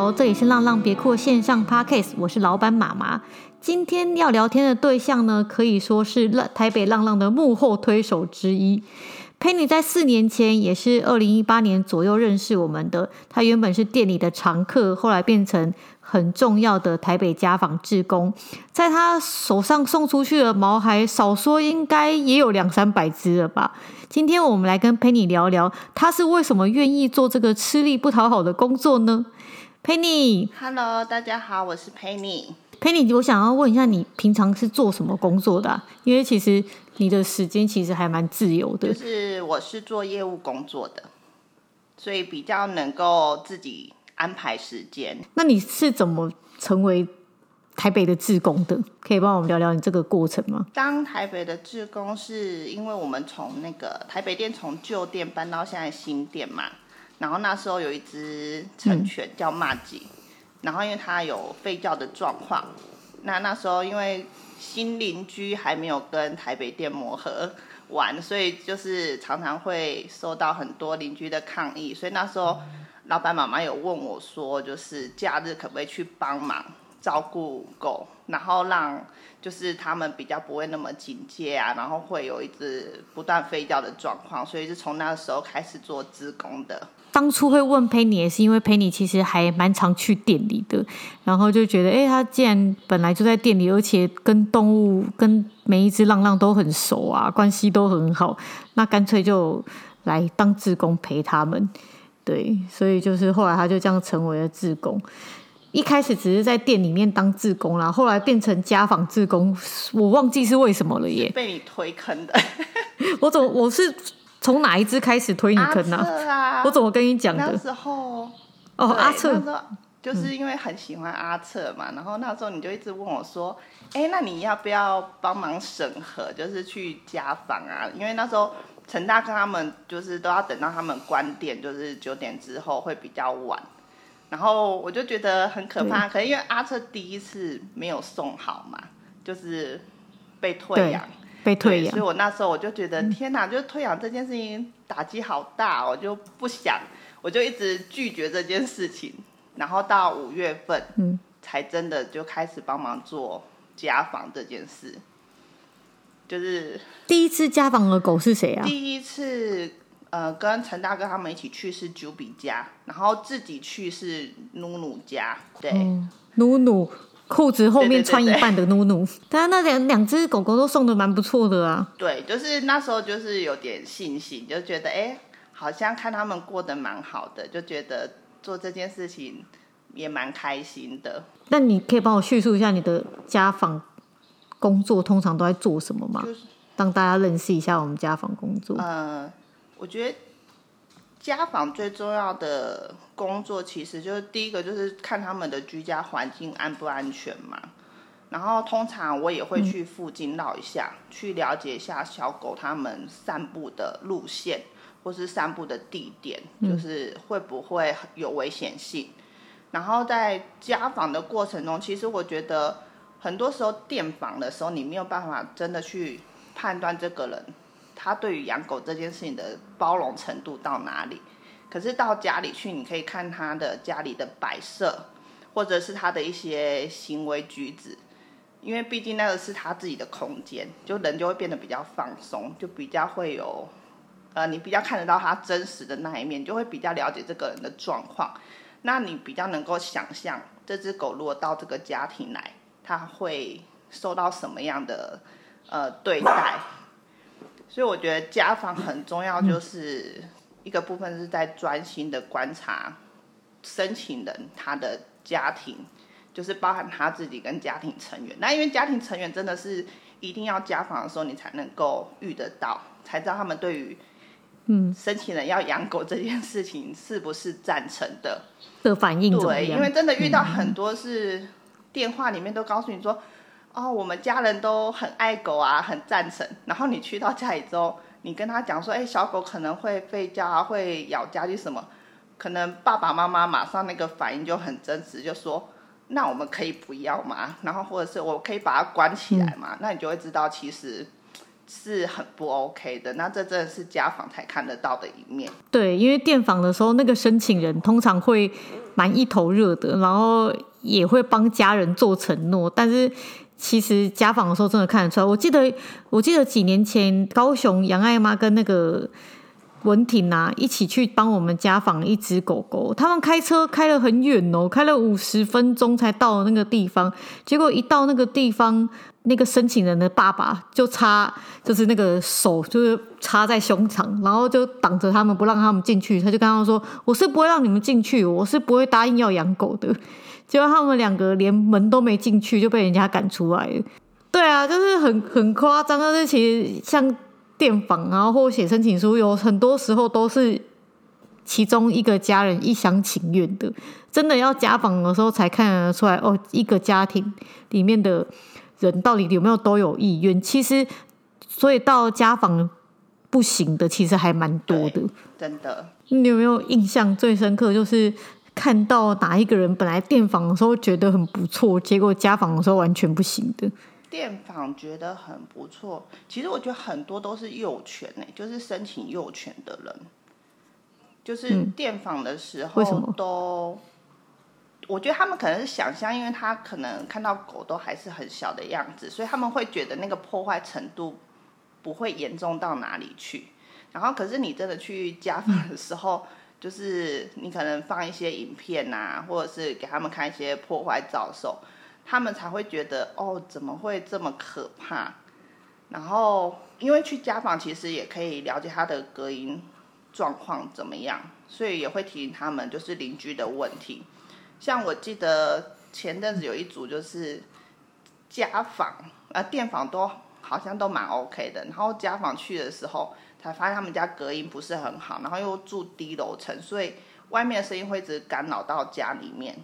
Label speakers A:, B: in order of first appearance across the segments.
A: 好，这里是浪浪别哭线上 Podcast，我是老板妈妈。今天要聊天的对象呢，可以说是台北浪浪的幕后推手之一。Penny 在四年前，也是二零一八年左右认识我们的。他原本是店里的常客，后来变成很重要的台北家访志工。在他手上送出去的毛孩，少说应该也有两三百只了吧。今天我们来跟 Penny 聊聊，他是为什么愿意做这个吃力不讨好的工作呢
B: ？Penny，Hello，大家好，我是 Penny。
A: Penny，我想要问一下，你平常是做什么工作的啊？因为其实。你的时间其实还蛮自由的，
B: 就是我是做业务工作的，所以比较能够自己安排时间。
A: 那你是怎么成为台北的志工的？可以帮我们聊聊你这个过程吗？
B: 当台北的志工是因为我们从那个台北店从旧店搬到现在新店嘛，然后那时候有一只成犬叫骂吉，然后因为它有吠叫的状况，那那时候因为。新邻居还没有跟台北店磨合完，所以就是常常会受到很多邻居的抗议。所以那时候，老板妈妈有问我说，就是假日可不可以去帮忙照顾狗，然后让就是他们比较不会那么警戒啊，然后会有一直不断吠叫的状况。所以是从那个时候开始做志工的。
A: 当初会问 Penny 也是因为 Penny 其实还蛮常去店里的，然后就觉得，哎，他既然本来就在店里，而且跟动物、跟每一只浪浪都很熟啊，关系都很好，那干脆就来当志工陪他们。对，所以就是后来他就这样成为了志工。一开始只是在店里面当志工啦，后来变成家访志工，我忘记是为什么了耶。
B: 被你推坑的。
A: 我怎么我是？从哪一只开始推你坑呢？
B: 啊啊？
A: 我怎么跟你讲的？
B: 那时候
A: 哦，阿策，
B: 就是因为很喜欢阿策嘛，嗯，然后那时候你就一直问我说：“哎，那你要不要帮忙审核？就是去家访啊？因为那时候陈大哥他们就是都要等到他们关店，就是九点之后会比较晚。然后我就觉得很可怕，可能因为阿策第一次没有送好嘛，就是被退养。”
A: 被退养，
B: 所以我那时候我就觉得天哪，就是退养这件事情打击好大，我就不想，我就一直拒绝这件事情。然后到五月份，嗯，才真的就开始帮忙做家访这件事。就是
A: 第一次家访的狗是谁啊？
B: 第一次，呃，跟陈大哥他们一起去是 Juby 家，然后自己去是努努家，对，
A: 努、嗯、努。裤子后面穿一半的努努，但那两两只狗狗都送的蛮不错的啊。
B: 对，就是那时候就是有点信心，就觉得哎、欸，好像看他们过得蛮好的，就觉得做这件事情也蛮开心的。
A: 那你可以帮我叙述一下你的家访工作通常都在做什么吗？就是让大家认识一下我们家访工作。
B: 呃，我觉得。家访最重要的工作，其实就是第一个就是看他们的居家环境安不安全嘛。然后通常我也会去附近绕一下，嗯，去了解一下小狗他们散步的路线，或是散步的地点，就是会不会有危险性。然后在家访的过程中，其实我觉得很多时候电访的时候，你没有办法真的去判断这个人。他对于养狗这件事情的包容程度到哪里？可是到家里去，你可以看他的家里的摆设，或者是他的一些行为举止，因为毕竟那个是他自己的空间，就人就会变得比较放松，就比较会有，呃，你比较看得到他真实的那一面，就会比较了解这个人的状况。那你比较能够想象，这只狗如果到这个家庭来，他会受到什么样的呃对待？所以我觉得家访很重要，就是一个部分是在专心的观察申请人他的家庭，就是包含他自己跟家庭成员。那因为家庭成员真的是一定要家访的时候，你才能够遇得到，才知道他们对于嗯申请人要养狗这件事情是不是赞成的
A: 的反应。
B: 对，因为真的遇到很多是电话里面都告诉你说。哦，我们家人都很爱狗啊，很赞成。然后你去到家里之后，你跟他讲说，哎，小狗可能会吠叫啊，会咬家具什么，可能爸爸妈妈马上那个反应就很真实，就说，那我们可以不要吗？然后或者是我可以把它关起来吗？那你就会知道，其实是很不 OK 的。那这真的是家访才看得到的一面。
A: 对，因为电访的时候，那个申请人通常会蛮一头热的，然后也会帮家人做承诺，但是其实家访的时候真的看得出来。我记得，我记得几年前高雄杨爱妈跟那个。文婷啊，一起去帮我们家访一只狗狗。他们开车开了很远哦，开了五十分钟才到那个地方。结果一到那个地方，那个申请人的爸爸就插，就是那个手就是插在胸膛，然后就挡着他们不让他们进去。他就跟他们说：“我是不会让你们进去，我是不会答应要养狗的。”结果他们两个连门都没进去，就被人家赶出来了。对啊，就是很很夸张，但是其实像。电访，然后或写申请书，有很多时候都是其中一个家人一厢情愿的。真的要家访的时候，才看得出来哦，一个家庭里面的人到底有没有都有意愿。其实，所以到家访不行的，其实还蛮多的。
B: 真的，
A: 你有没有印象最深刻？就是看到哪一个人本来电访的时候觉得很不错，结果家访的时候完全不行的。
B: 电访觉得很不错，其实我觉得很多都是幼犬呢，就是申请幼犬的人，就是电访的时候都，我觉得他们可能是想象，因为他可能看到狗都还是很小的样子，所以他们会觉得那个破坏程度不会严重到哪里去。然后可是你真的去家访的时候，就是你可能放一些影片啊，或者是给他们看一些破坏照的时候。他们才会觉得哦，怎么会这么可怕？然后因为去家访其实也可以了解他的隔音状况怎么样，所以也会提醒他们就是邻居的问题。像我记得前阵子有一组就是家访啊，电访都好像都蛮 OK 的，然后家访去的时候才发现他们家隔音不是很好，然后又住低楼层，所以外面的声音会一直干扰到家里面。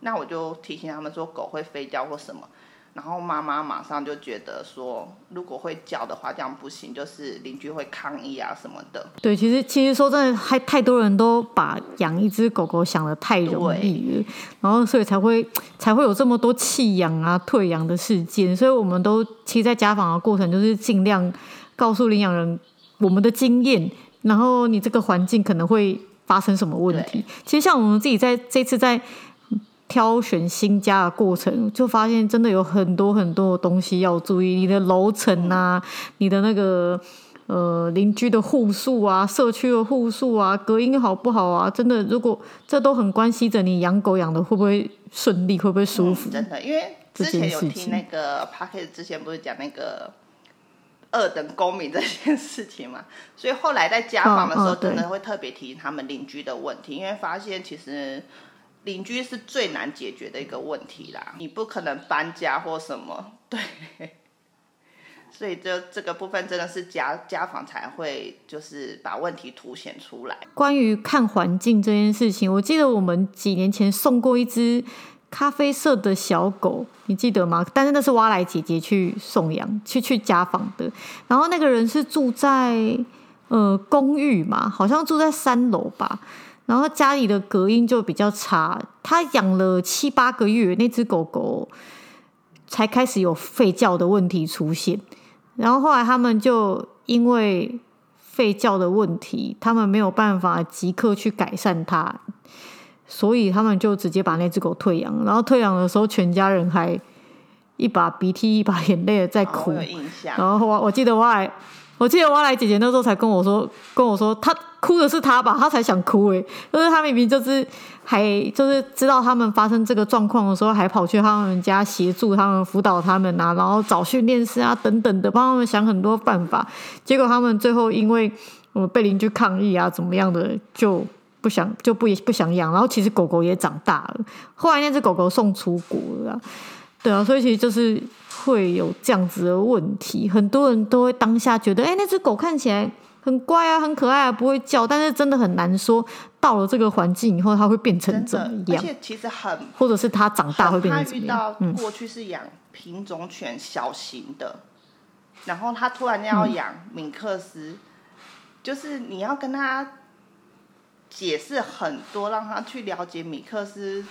B: 那我就提醒他们说，狗会飞叫或什么，然后妈妈马上就觉得说，如果会叫的话，这样不行，就是邻居会抗议啊什么的。
A: 对，其实其实说真的，还太多人都把养一只狗狗想得太容易了，然后所以才会才会有这么多弃养啊、退养的事件。所以我们都其实，在家访的过程，就是尽量告诉领养人我们的经验，然后你这个环境可能会发生什么问题。其实像我们自己在这次在。挑选新家的过程，就发现真的有很多很多的东西要注意。你的楼层啊，你的那个呃邻居的户数啊，社区的户数啊，隔音好不好啊？真的，如果这都很关系着你养狗养的会不会顺利，会不会舒服？
B: 嗯、真的，因为之前有听那个 Podcast 之前不是讲那个二等公民这件事情嘛，所以后来在家访的时候，真的会特别提醒他们邻居的问题，因为发现其实。邻居是最难解决的一个问题啦，你不可能搬家或什么，对，所以这这个部分真的是家家访才会就是把问题凸显出来。
A: 关于看环境这件事情，我记得我们几年前送过一只咖啡色的小狗，你记得吗？但是那是挖来姐姐去送养，去去家访的。然后那个人是住在呃公寓嘛，好像住在三楼吧。然后家里的隔音就比较差，他养了七八个月，那只狗狗才开始有吠叫的问题出现。然后后来他们就因为吠叫的问题，他们没有办法即刻去改善它，所以他们就直接把那只狗退养。然后退养的时候，全家人还一把鼻涕一把眼泪的在哭。
B: 哦、
A: 然后我我记得我还。我记得我来姐姐那时候才跟我说，跟我说她哭的是她吧，她才想哭诶，就是她明明就是还就是知道他们发生这个状况的时候，还跑去他们家协助他们辅导他们啊，然后找训练师啊等等的，帮他们想很多办法。结果他们最后因为我被邻居抗议啊，怎么样的就不想就不不想养。然后其实狗狗也长大了，后来那只狗狗送出国了，对啊，所以其实就是。会有这样子的问题，很多人都会当下觉得，哎，那只狗看起来很乖啊，很可爱啊，不会叫。但是真的很难说，到了这个环境以后，它会变成怎么样？
B: 而且其实很，
A: 或者是它长大会变成怎么样？
B: 他遇到过去是养品种犬小型的，嗯、然后它突然要养米克斯，嗯、就是你要跟他解释很多，让他去了解米克斯，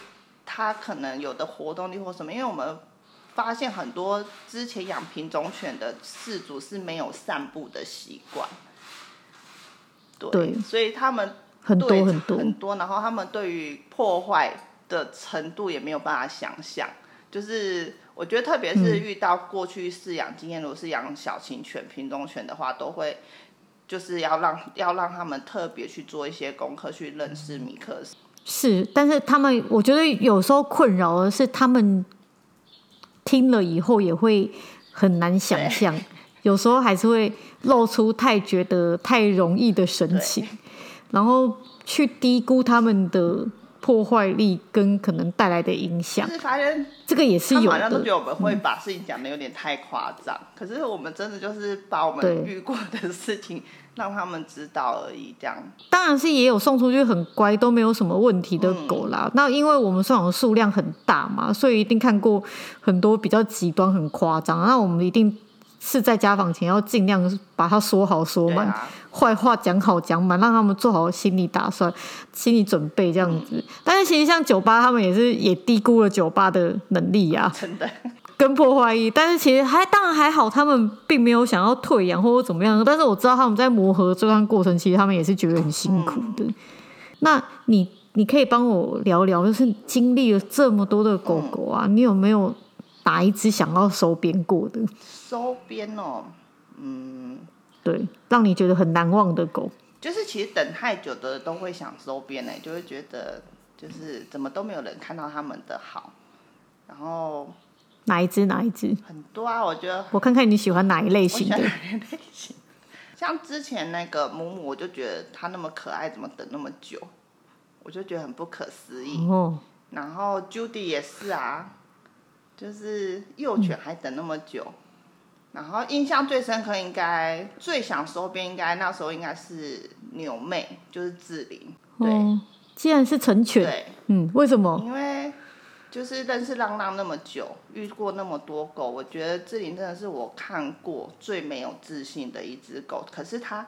B: 他可能有的活动力或什么，因为我们。发现很多之前养品种犬的饲主是没有散步的习惯，对，
A: 对
B: 所以他们
A: 很多很多
B: 很多，然后他们对于破坏的程度也没有办法想象。就是我觉得，特别是遇到过去饲养经验，如果是养小型犬、品种犬的话，都会就是要让要让他们特别去做一些功课，去认识米克斯。
A: 是，但是他们我觉得有时候困扰的是他们。听了以后也会很难想象，有时候还是会露出太觉得太容易的神情，然后去低估他们的破坏力跟可能带来的影响。
B: 是发现
A: 这个也是有的。
B: 好像都觉得我们会把事情讲的有点太夸张，嗯，可是我们真的就是把我们遇过的事情。让他们知道而已，这样。
A: 当然是也有送出去很乖，都没有什么问题的狗啦。嗯、那因为我们送养的数量很大嘛，所以一定看过很多比较极端、很夸张。那我们一定是在家访前要尽量把它说好说满，坏、啊、话讲好讲满，让他们做好心理打算、心理准备这样子。嗯、但是其实像酒吧，他们也是也低估了酒吧的能力呀、啊，
B: 真的。
A: 跟破坏力，但是其实还当然还好，他们并没有想要退养或者怎么样。但是我知道他们在磨合这段过程，其实他们也是觉得很辛苦的。嗯、那你你可以帮我聊聊，就是经历了这么多的狗狗啊，嗯、你有没有哪一只想要收编过的？
B: 收编哦，嗯，
A: 对，让你觉得很难忘的狗，
B: 就是其实等太久的都会想收编呢，就会觉得就是怎么都没有人看到他们的好，然后。
A: 哪一只？哪一只？
B: 很多啊，我觉得。
A: 我看看你喜欢哪一类型的。
B: 类型？像之前那个母母，我就觉得它那么可爱，怎么等那么久？我就觉得很不可思议。哦。然后 Judy 也是啊，就是幼犬还等那么久。嗯、然后印象最深刻，应该最想收编，应该那时候应该是牛妹，就是志玲。对、哦。
A: 既然是成全。对。嗯，为什么？
B: 因为。就是认识浪浪那么久，遇过那么多狗，我觉得志玲真的是我看过最没有自信的一只狗。可是它，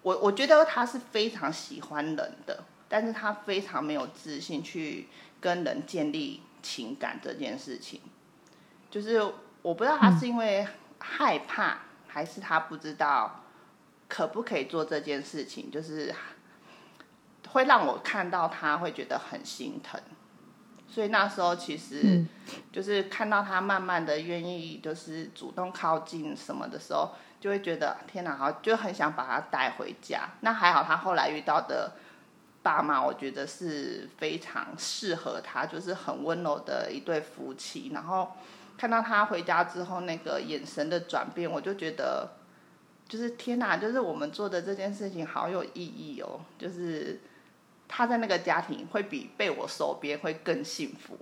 B: 我我觉得它是非常喜欢人的，但是它非常没有自信去跟人建立情感这件事情。就是我不知道他是因为害怕，还是他不知道可不可以做这件事情，就是会让我看到他会觉得很心疼。所以那时候其实，就是看到他慢慢的愿意，就是主动靠近什么的时候，就会觉得天哪，好，就很想把他带回家。那还好，他后来遇到的爸妈，我觉得是非常适合他，就是很温柔的一对夫妻。然后看到他回家之后那个眼神的转变，我就觉得，就是天哪，就是我们做的这件事情好有意义哦，就是。他在那个家庭会比被我收编会更幸福，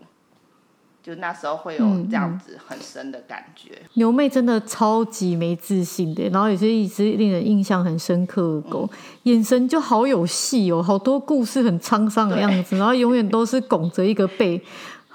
B: 就那时候会有这样子很深的感觉。
A: 牛妹真的超级没自信的，然后也是一只令人印象很深刻的狗，嗯、眼神就好有戏哦，好多故事很沧桑的样子，然后永远都是拱着一个背，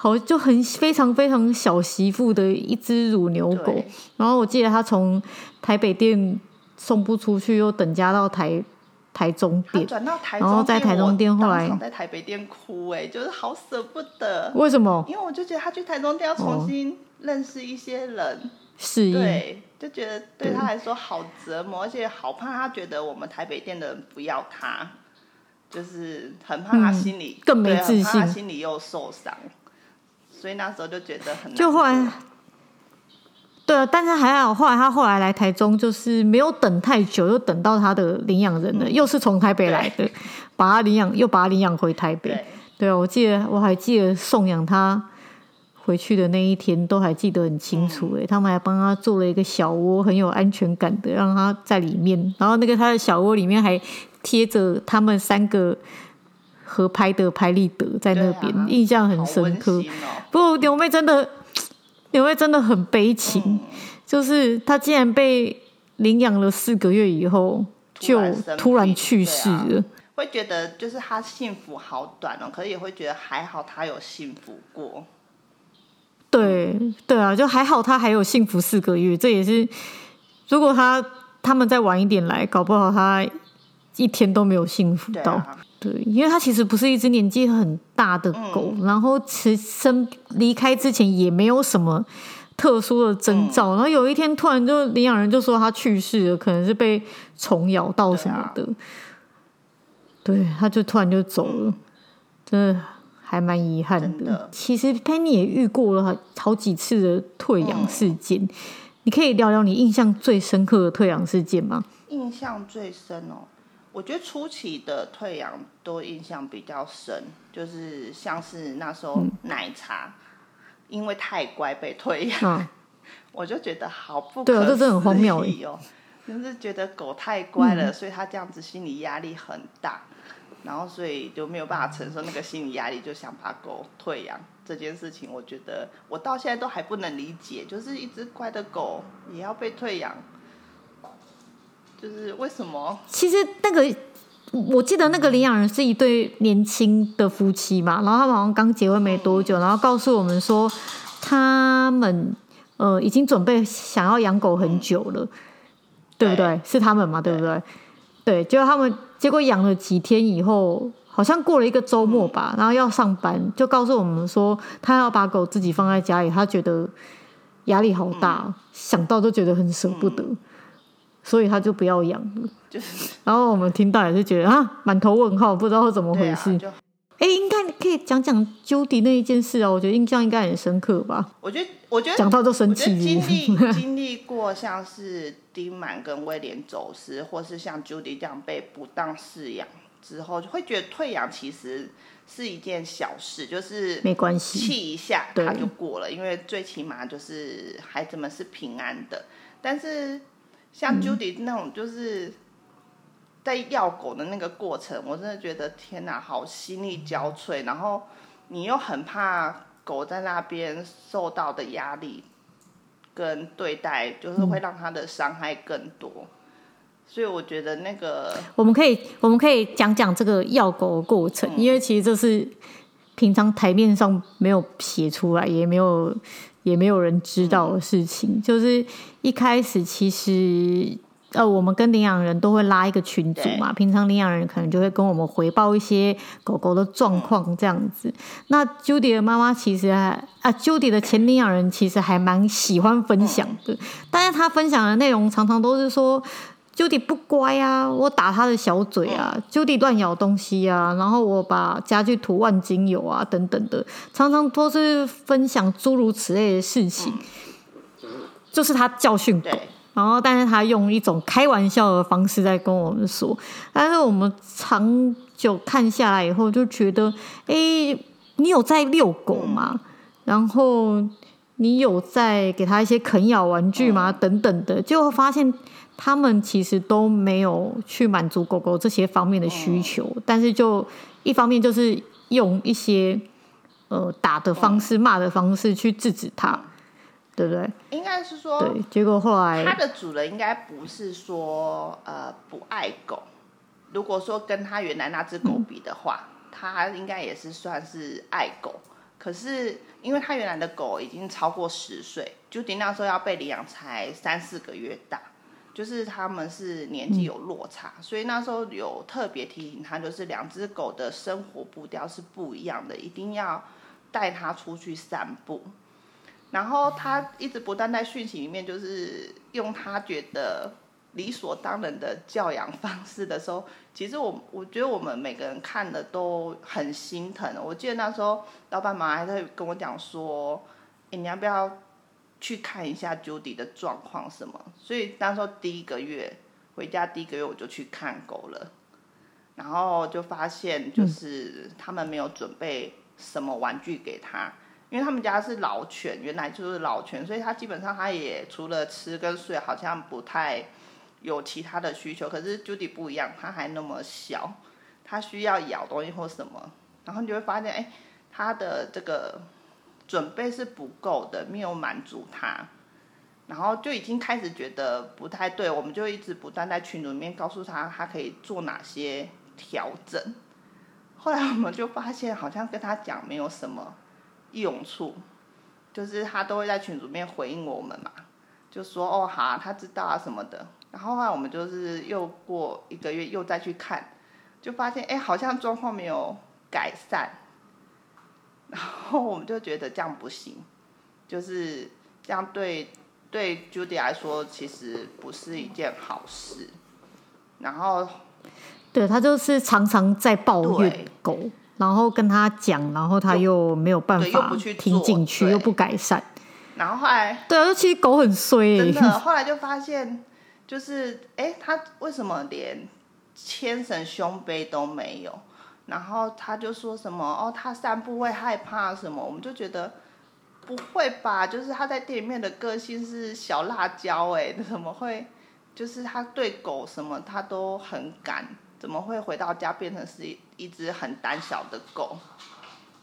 A: 好就很非常非常小媳妇的一只乳牛狗。然后我记得他从台北店送不出去，又等加到台。台中店，
B: 转到台中店，
A: 然后在台中店，后来
B: 在台北店哭，哎，就是好舍不得。
A: 为什么？
B: 因为我就觉得他去台中店要重新认识一些人，
A: 是、哦，
B: 对，就觉得对他来说好折磨，而且好怕他觉得我们台北店的人不要他，就是很怕他心里、嗯、更没自信，他心里又受伤，所以那时候就觉得很难
A: 就后来。对啊，但是还好，后来他后来来台中，就是没有等太久，又等到他的领养人了，嗯、又是从台北来的，把他领养，又把他领养回台北。对，对啊，我记得我还记得送养他回去的那一天，都还记得很清楚。哎、嗯，他们还帮他做了一个小窝，很有安全感的，让他在里面。然后那个他的小窝里面还贴着他们三个合拍的拍立得在那边，啊、印象很深刻。哦、不过牛妹真的。牛妹真的很悲情，嗯、就是她竟然被领养了四个月以后就突然去世了。啊、
B: 会觉得就是她幸福好短哦，可是也会觉得还好她有幸福过。
A: 对对啊，就还好她还有幸福四个月，这也是如果她他们再晚一点来，搞不好她一天都没有幸福到。对，因为它其实不是一只年纪很大的狗，嗯、然后其身离开之前也没有什么特殊的征兆，嗯、然后有一天突然就领养人就说它去世了，可能是被虫咬到什么的，对，啊、对，他就突然就走了，嗯、真的还蛮遗憾的。的。其实 Penny 也遇过了好几次的退养事件，嗯、你可以聊聊你印象最深刻的退养事件吗？
B: 印象最深哦，我觉得初期的退养都印象比较深，就是像是那时候奶茶。嗯因为太乖被退养，啊、我就觉得好不可思议哦。对啊，这真的很荒谬哦。就是觉得狗太乖了，嗯、所以他这样子心理压力很大，然后所以就没有办法承受那个心理压力，就想把狗退养这件事情。我觉得我到现在都还不能理解，就是一只乖的狗也要被退养，就是为什么？
A: 其实那个。我记得那个领养人是一对年轻的夫妻嘛，然后他们好像刚结婚没多久，然后告诉我们说，他们呃已经准备想要养狗很久了，对不对？是他们嘛，对不对？对，结果他们结果养了几天以后，好像过了一个周末吧，然后要上班，就告诉我们说，他要把狗自己放在家里，他觉得压力好大，想到都觉得很舍不得。所以他就不要养了，就是，然后我们听到也是觉得啊，满头问号，不知道怎么回事。哎、欸，应该可以讲讲 Judy 那一件事啊，我觉得印象应该很深刻吧。
B: 我觉得，我觉得
A: 讲到就生气。
B: 经历经历过像是丁满跟威廉走失，或是像 Judy 这样被不当饲养之后，就会觉得退养其实是一件小事，就是
A: 没关系，
B: 气一下他就过了，因为最起码就是孩子们是平安的，但是。像 Judy 那种，就是在要狗的那个过程，嗯、我真的觉得天哪，好心力交瘁。然后你又很怕狗在那边受到的压力跟对待，就是会让它的伤害更多。嗯、所以我觉得那个
A: 我们可以，我们可以讲讲这个要狗的过程，嗯、因为其实这是平常台面上没有写出来，也没有。也没有人知道的事情，嗯、就是一开始其实呃，我们跟领养人都会拉一个群组嘛。平常领养人可能就会跟我们回报一些狗狗的状况这样子。嗯、那 Judy 的妈妈其实还啊，Judy 的前领养人其实还蛮喜欢分享的，嗯、但是他分享的内容常常都是说。Judy 不乖啊，我打他的小嘴啊，Judy 乱咬东西啊，然后我把家具涂万金油啊，等等的，常常都是分享诸如此类的事情，就是他教训狗，然后但是他用一种开玩笑的方式在跟我们说，但是我们长久看下来以后就觉得，哎，你有在遛狗吗？然后你有在给他一些啃咬玩具吗？等等的，就会发现。他们其实都没有去满足狗狗这些方面的需求，嗯、但是就一方面就是用一些呃打的方式、骂、嗯、的方式去制止它，对不对？
B: 应该是说，
A: 对。结果后来，
B: 它的主人应该不是说呃不爱狗。如果说跟他原来那只狗比的话，他、嗯、应该也是算是爱狗。可是因为他原来的狗已经超过十岁，Judy 那时候要被领养才三四个月大。就是他们是年纪有落差，嗯、所以那时候有特别提醒他，就是两只狗的生活步调是不一样的，一定要带它出去散步。然后他一直不断在讯息里面，就是用他觉得理所当然的教养方式的时候，其实我我觉得我们每个人看的都很心疼。我记得那时候老板妈还在跟我讲说，欸，你要不要？去看一下 Judy 的状况什么，所以那时候第一个月回家第一个月我就去看狗了，然后就发现就是他们没有准备什么玩具给他，因为他们家是老犬，原来就是老犬，所以他基本上他也除了吃跟睡，好像不太有其他的需求。可是 Judy 不一样，他还那么小，他需要咬东西或什么，然后你就会发现，哎，他的这个。准备是不够的，没有满足他，然后就已经开始觉得不太对，我们就一直不断在群组里面告诉他，他可以做哪些调整。后来我们就发现，好像跟他讲没有什么用处，就是他都会在群组里面回应我们嘛，就说哦好，他知道啊什么的。然后后来我们就是又过一个月又再去看，就发现哎，好像状况没有改善。然后我们就觉得这样不行，就是这样对对 Judy 来说其实不是一件好事。然后，
A: 对，他就是常常在抱怨狗，然后跟他讲，然后他又没有办法听进去，又不改善。
B: 然后后来，
A: 对啊，其实狗很衰，
B: 真的。后来就发现，就是哎，他为什么连牵绳胸背都没有？然后他就说什么哦，他散步会害怕什么？我们就觉得不会吧，就是他在店里面的个性是小辣椒哎，怎么会？就是他对狗什么他都很敢，怎么会回到家变成是一一只很胆小的狗？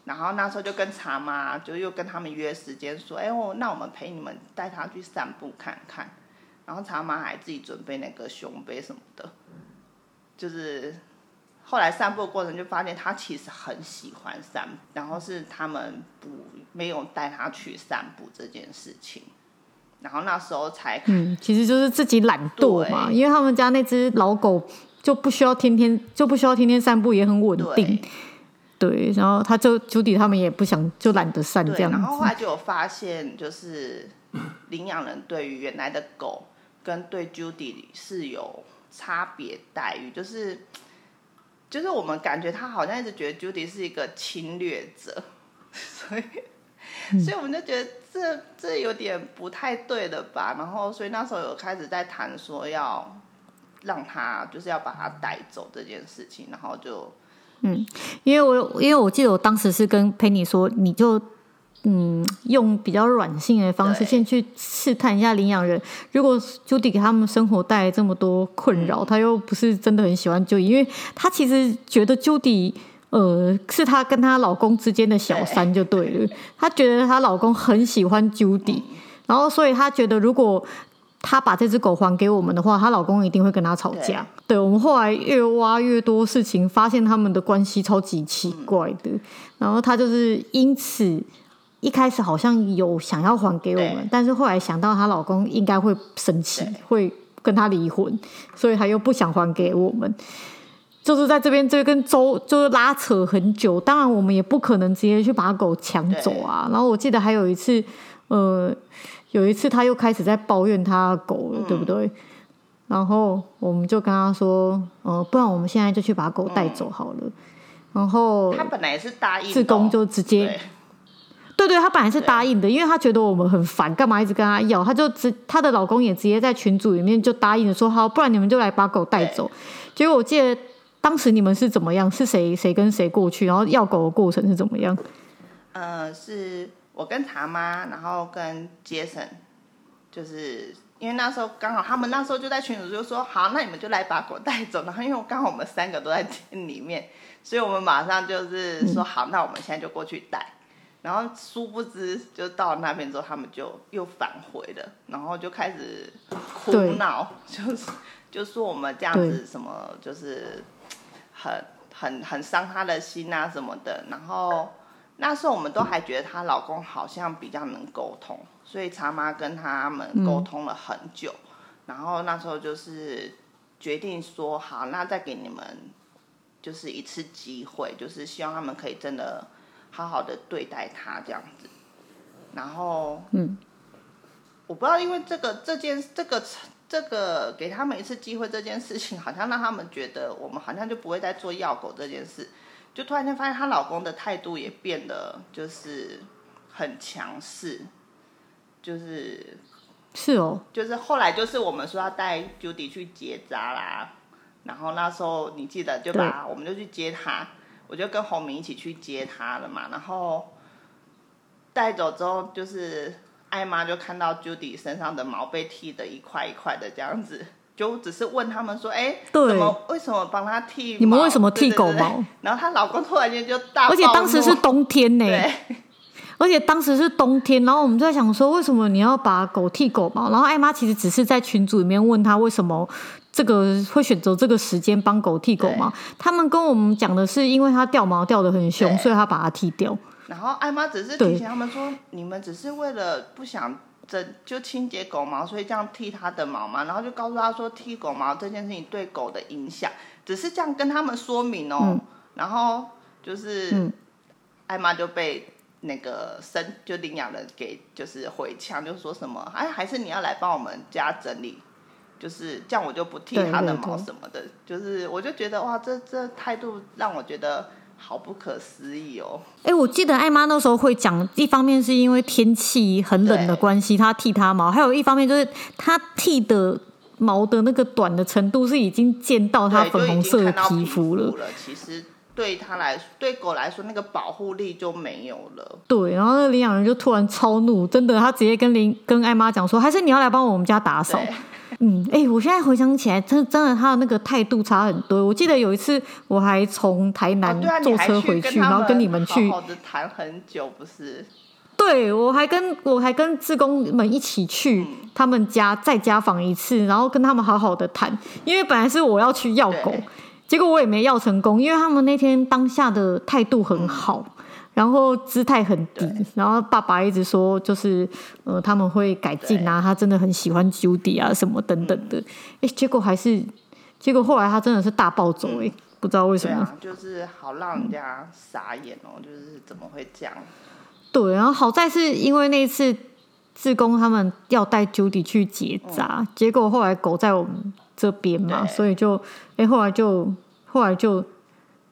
B: 然后那时候就跟茶妈就又跟他们约时间说，哎，我那我们陪你们带他去散步看看。然后茶妈还自己准备那个胸杯什么的，就是后来散步的过程就发现他其实很喜欢散步，然后是他们不没有带他去散步这件事情。然后那时候才
A: 嗯，其实就是自己懒惰嘛，因为他们家那只老狗就不需要天天就不需要天天散步，也很稳定。对，然后他就 Judy 他们也不想，就懒得散这样。
B: 然后后来就有发现，就是领养人对于原来的狗跟对 Judy 是有差别待遇，就是就是我们感觉他好像一直觉得 Judy 是一个侵略者，所以所以我们就觉得这这有点不太对了吧。然后所以那时候有开始在谈说要让他就是要把他带走这件事情，然后就。
A: 嗯，因为我因为我记得我当时是跟 Penny 说，你就嗯用比较软性的方式先去试探一下领养人。如果 Judy 给他们生活带来这么多困扰，他、嗯、又不是真的很喜欢 Judy，因为他其实觉得 Judy 呃是她跟她老公之间的小三就对了。她觉得她老公很喜欢 Judy，、嗯、然后所以她觉得如果。她把这只狗还给我们的话，她老公一定会跟她吵架。对，对，我们后来越挖越多事情，发现他们的关系超级奇怪的。嗯、然后她就是因此一开始好像有想要还给我们，但是后来想到她老公应该会生气，会跟她离婚，所以她又不想还给我们。就是在这边这跟周就是拉扯很久。当然，我们也不可能直接去把狗抢走啊。然后我记得还有一次，呃。有一次，他又开始在抱怨他的狗了，嗯、对不对？然后我们就跟他说：“呃，不然我们现在就去把狗带走好了。嗯”然后
B: 他本来是答应，
A: 志工就直接对，对对，他本来是答应的，因为他觉得我们很烦，干嘛一直跟他要？他就直，他的老公也直接在群组里面就答应了，说：“好，不然你们就来把狗带走。”结果我记得当时你们是怎么样？是谁谁跟谁过去？然后要狗的过程是怎么样？
B: 呃，是。我跟茶妈，然后跟杰森，就是因为那时候刚好他们那时候就在群组就说好，那你们就来把狗带走。然后因为刚好我们三个都在店里面，所以我们马上就是说好，那我们现在就过去带。然后殊不知就到那边之后，他们就又返回了，然后就开始哭闹，就是就说我们这样子什么就是很很很伤他的心啊什么的，然后。那时候我们都还觉得她老公好像比较能沟通，所以茶妈跟他们沟通了很久，嗯，然后那时候就是决定说好，那再给你们就是一次机会，就是希望他们可以真的好好的对待他这样子。然后，嗯，我不知道，因为这个这件这个这个给他们一次机会这件事情，好像让他们觉得我们好像就不会再做药狗这件事。就突然间发现她老公的态度也变得就是很强势，就是
A: 是哦，
B: 就是后来就是我们说要带 Judy 去结扎啦，然后那时候你记得就把我们就去接她，我就跟洪明一起去接他了嘛，然后带走之后就是艾妈就看到 Judy 身上的毛被剃的一块一块的这样子。就只是问他们说，哎、欸，怎么为什么帮他剃？
A: 你们为什么剃狗毛？对对对，然
B: 后她老公突然间就大，
A: 而且当时是冬天呢，而且当时是冬天，然后我们就在想说，为什么你要把狗剃狗毛？然后艾妈其实只是在群组里面问他为什么这个会选择这个时间帮狗剃狗毛。他们跟我们讲的是，因为它掉毛掉的很凶，所以他把它剃掉。
B: 然后艾妈只是提醒他们说，你们只是为了不想。整就清洁狗毛，所以这样剃它的毛嘛，然后就告诉他说，剃狗毛这件事情对狗的影响，只是这样跟他们说明哦。嗯、然后就是，艾、嗯、妈就被那个生就领养人给就是回呛，就说什么哎，还是你要来帮我们家整理，就是这样我就不剃他的毛什么的，对对对，就是我就觉得哇，这这态度让我觉得好不可思议哦。
A: 哎，我记得艾妈那时候会讲，一方面是因为天气很冷的关系，她剃她毛，还有一方面就是她剃的毛的那个短的程度是已经见到它粉红色的皮肤了。
B: 其实。对它来说，对狗来说，那个保护力就没有了。
A: 对，然后那个领养人就突然超怒，真的，他直接跟林跟艾妈讲说，还是你要来帮我们家打扫。嗯，哎，我现在回想起来，真真的，他的那个态度差很多。我记得有一次，我还从台南坐车回去，然后跟你们去，
B: 好好的谈很久，不是？
A: 对，我还跟我还跟志工们一起去他们家再家访一次，然后跟他们好好的谈，因为本来是我要去要狗。结果我也没要成功，因为他们那天当下的态度很好，嗯、然后姿态很低，然后爸爸一直说就是呃他们会改进啊，他真的很喜欢 Judy 啊什么等等的，哎、嗯，结果还是结果后来他真的是大暴走哎、嗯，不知道为什么，
B: 啊、就是好让人家傻眼哦，就是怎么会这样？
A: 对，然后好在是因为那一次志工他们要带 Judy 去结扎、嗯，结果后来狗在我们。这边嘛，所以就哎，后来就后来就
B: 呃，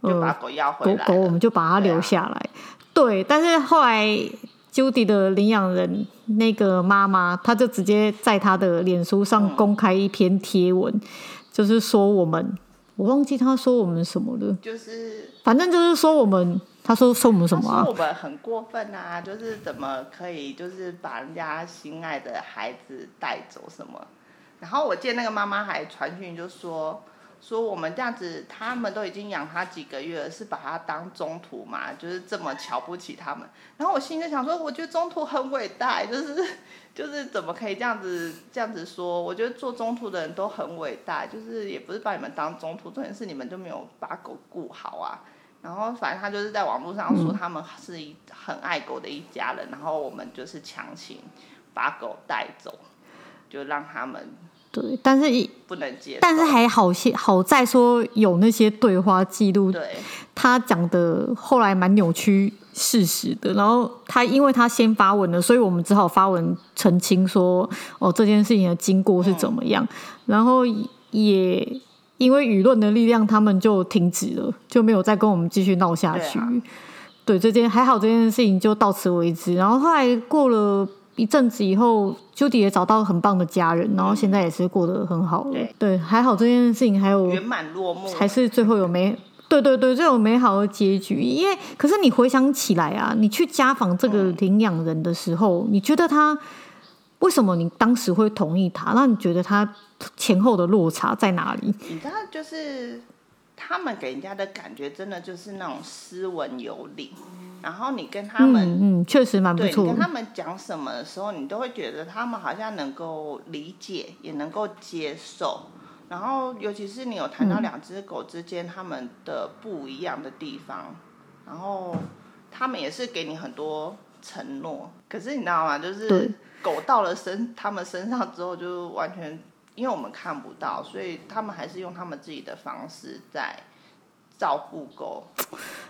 B: 就把狗要回来，
A: 狗狗我们就把它留下来。对，对，但是后来 Judy 的领养人那个妈妈，她就直接在她的脸书上公开一篇贴文，嗯，就是说我们，我忘记她说我们什么了，
B: 就是
A: 反正就是说我们，他说说我们什么啊？
B: 说我们很过分啊，就是怎么可以就是把人家心爱的孩子带走什么？然后我见那个妈妈还传讯就说，说我们这样子，他们都已经养他几个月了，是把他当中途嘛，就是这么瞧不起他们。然后我心里就想说，我觉得中途很伟大，就是就是怎么可以这样子这样子说？我觉得做中途的人都很伟大，就是也不是把你们当中途，重点是你们就没有把狗顾好啊。然后反正他就是在网络上说他们是一很爱狗的一家人，然后我们就是强行把狗带走，就让他们。
A: 对，但是
B: 不能接，
A: 但是还好些，好在说有那些对话记录。
B: 对，
A: 他讲的后来蛮扭曲事实的。然后他因为他先发文了，所以我们只好发文澄清说，哦，这件事情的经过是怎么样。嗯、然后也因为舆论的力量，他们就停止了，就没有再跟我们继续闹下去。对，啊、对，这件还好，这件事情就到此为止。然后后来过了。一阵子以后，Judy 也找到很棒的家人，然后现在也是过得很好了。对，对还好这件事情还有
B: 圆满落幕，
A: 还是最后有美，对对对，最后有美好的结局。因为可是你回想起来啊，你去家访这个领养人的时候，嗯，你觉得他为什么你当时会同意他？那你觉得他前后的落差在哪里？
B: 你知道，就是他们给人家的感觉，真的就是那种斯文有礼。然后你跟他们，
A: 嗯，嗯确实蛮不错。
B: 对，你跟他们讲什么的时候，你都会觉得他们好像能够理解，也能够接受。然后，尤其是你有谈到两只狗之间他们的不一样的地方，嗯，然后他们也是给你很多承诺。可是你知道吗？就是狗到了身他们身上之后，就完全因为我们看不到，所以他们还是用他们自己的方式在。照顾狗，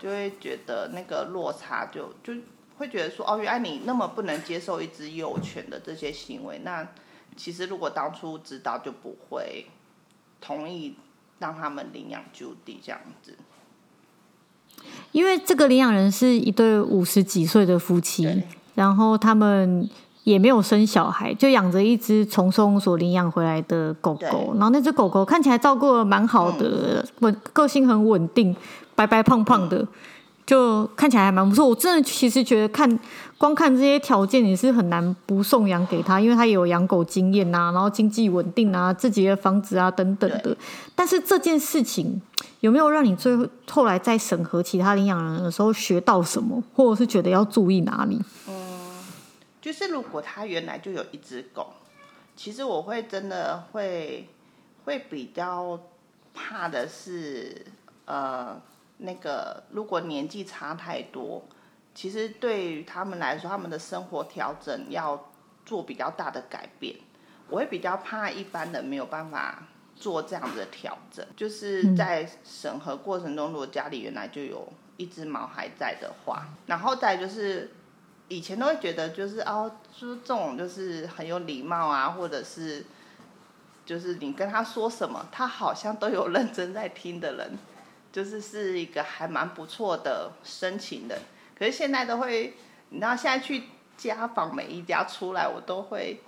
B: 就会觉得那个落差就，就就会觉得说，哦，原来你那么不能接受一只幼犬的这些行为，那其实如果当初知道，就不会同意让他们领养 Judy 这样子。
A: 因为这个领养人是一对五十几岁的夫妻，然后他们。也没有生小孩，就养着一只从收容所领养回来的狗狗。然后那只狗狗看起来照顾的蛮好的，稳、嗯、个性很稳定，白白胖胖的，就看起来还蛮不错。我真的其实觉得看光看这些条件也是很难不送养给他，因为他也有养狗经验呐，然后经济稳定啊，自己的房子啊等等的。但是这件事情有没有让你最后后来在审核其他领养人的时候学到什么，或者是觉得要注意哪里？
B: 就是如果他原来就有一只狗，其实我会真的会会比较怕的是，呃，那个如果年纪差太多，其实对于他们来说，他们的生活调整要做比较大的改变，我会比较怕一般人没有办法做这样子的调整。就是在审核过程中，如果家里原来就有一只猫还在的话，然后再就是。以前都会觉得就是哦，就是这种就是很有礼貌啊，或者是就是你跟他说什么，他好像都有认真在听的人，就是是一个还蛮不错的深情的。可是现在都会，你知道现在去家访每一家出来，我都会，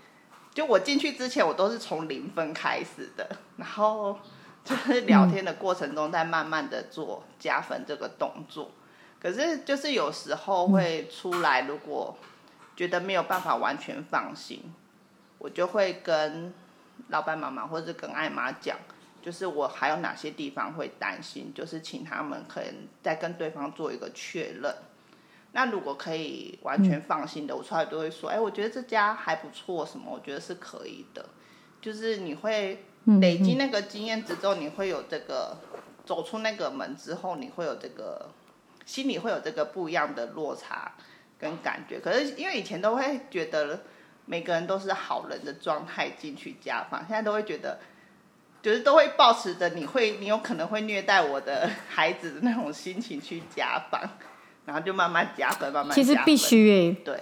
B: 就我进去之前我都是从零分开始的，然后就是聊天的过程中在慢慢的做加分这个动作。可是就是有时候会出来，如果觉得没有办法完全放心，我就会跟老板妈妈或者跟艾妈讲，就是我还有哪些地方会担心，就是请他们可能再跟对方做一个确认。那如果可以完全放心的，我出来都会说，哎，我觉得这家还不错，什么，我觉得是可以的。就是你会累积那个经验值之后，你会有这个走出那个门之后，你会有这个。心里会有这个不一样的落差跟感觉，可是因为以前都会觉得每个人都是好人的状态进去家访，现在都会觉得，就是都会抱持着你会，你有可能会虐待我的孩子的那种心情去家访，然后就慢慢加分，慢慢。
A: 其实必须诶，
B: 对，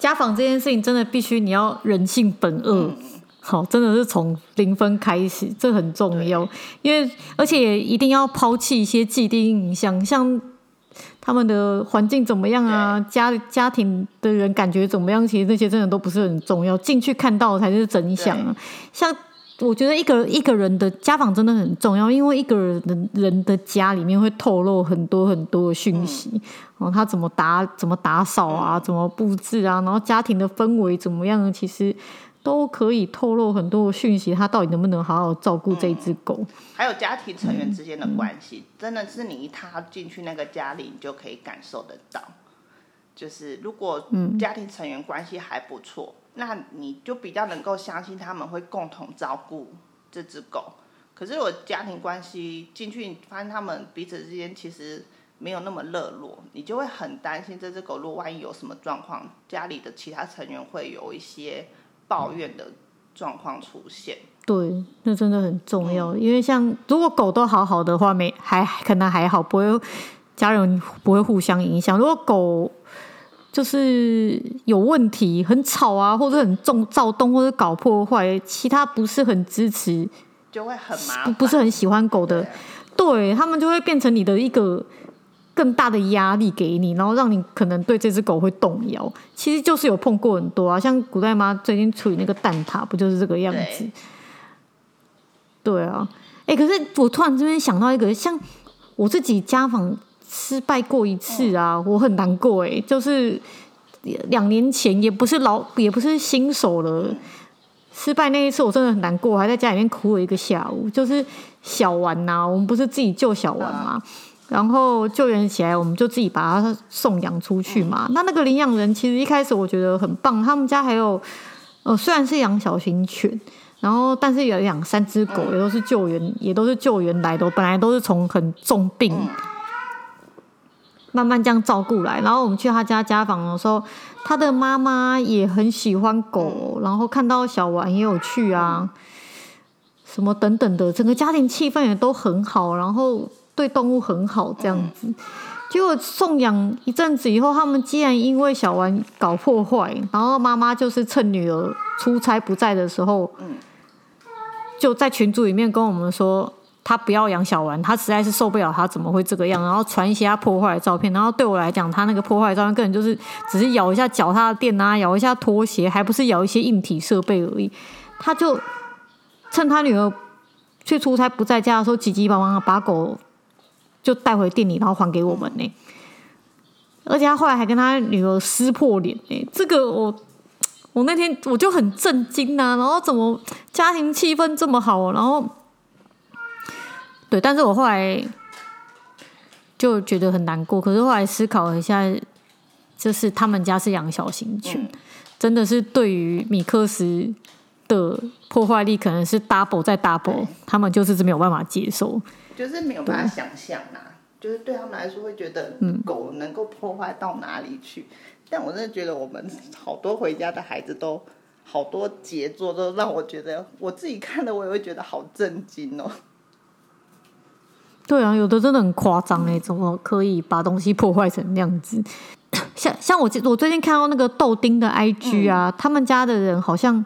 A: 家访这件事情真的必须你要人性本恶。嗯好，真的是从零分开始，这很重要，因为而且也一定要抛弃一些既定印象，像。他们的环境怎么样啊？家家庭的人感觉怎么样？其实那些真的都不是很重要，进去看到才是真相啊。像我觉得一个一个人的家访真的很重要，因为一个人的人的家里面会透露很多很多的讯息。嗯，他怎么打怎么打扫啊？怎么布置啊？然后家庭的氛围怎么样？其实。都可以透露很多讯息，他到底能不能好好照顾这只狗？嗯，还有家庭成员之间的关系，嗯，真的是你一踏进去那个家里，你就可以感受得到。就是如果家庭成员关系还不错，嗯，那你就比较能够相信他们会共同照顾这只狗。可是我家庭关系进去，你发现他们彼此之间其实没有那么热络，你就会很担心这只狗如果万一有什么状况，家里的其他成员会有一些。抱怨的状况出现，对，那真的很重要。嗯、因为像如果狗都好好的话，没还可能还好，不会家人不会互相影响。如果狗就是有问题，很吵啊，或者很重躁动，或者搞破坏，其他不是很支持，
B: 就会很麻烦，
A: 不是很喜欢狗的，对，对他们就会变成你的一个。更大的压力给你，然后让你可能对这只狗会动摇。其实就是有碰过很多啊，像古代妈最近处理那个蛋挞，不就是这个样子？对，对啊，哎、欸，可是我突然之间想到一个，像我自己家访失败过一次啊，我很难过哎、欸，就是两年前，也不是老，也不是新手了，失败那一次我真的很难过，还在家里面哭了一个下午。就是小丸呐、啊，我们不是自己救小丸吗？然后救援起来，我们就自己把它送养出去嘛。那那个领养人其实一开始我觉得很棒，他们家还有呃，虽然是养小型犬，然后但是有养三只狗，也都是救援，也都是救援来的。本来都是从很重病慢慢这样照顾来。然后我们去他家家访的时候，他的妈妈也很喜欢狗，然后看到小丸也有去啊，什么等等的，整个家庭气氛也都很好，然后。对动物很好，这样子，结果送养一阵子以后，他们竟然因为小丸搞破坏，然后妈妈就是趁女儿出差不在的时候，就在群组里面跟我们说，他不要养小丸，他实在是受不了他怎么会这个样，然后传一些他破坏的照片，然后对我来讲，他那个破坏的照片根本就是只是咬一下脚踏垫啊，咬一下拖鞋，还不是咬一些硬体设备而已，他就趁他女儿去出差不在家的时候，急急忙忙把狗。就带回店里，然后还给我们呢。而且他后来还跟他女儿撕破脸呢。这个我，我那天我就很震惊呐。然后怎么家庭气氛这么好？然后，对，但是我后来就觉得很难过。可是后来思考了一下，就是他们家是养小型犬，真的是对于米克斯的破坏力可能是 double 再 double，他们就是没有办法接受。
B: 就是没有办法想象啊，就是对他们来说会觉得狗能够破坏到哪里去，嗯，但我真的觉得我们好多回家的孩子都好多杰作，都让我觉得我自己看的我也会觉得好震惊哦。对
A: 啊，有的真的很夸张哎，怎么可以把东西破坏成那样子？像像我我最近看到那个豆丁的 IG 啊，嗯、他们家的人好像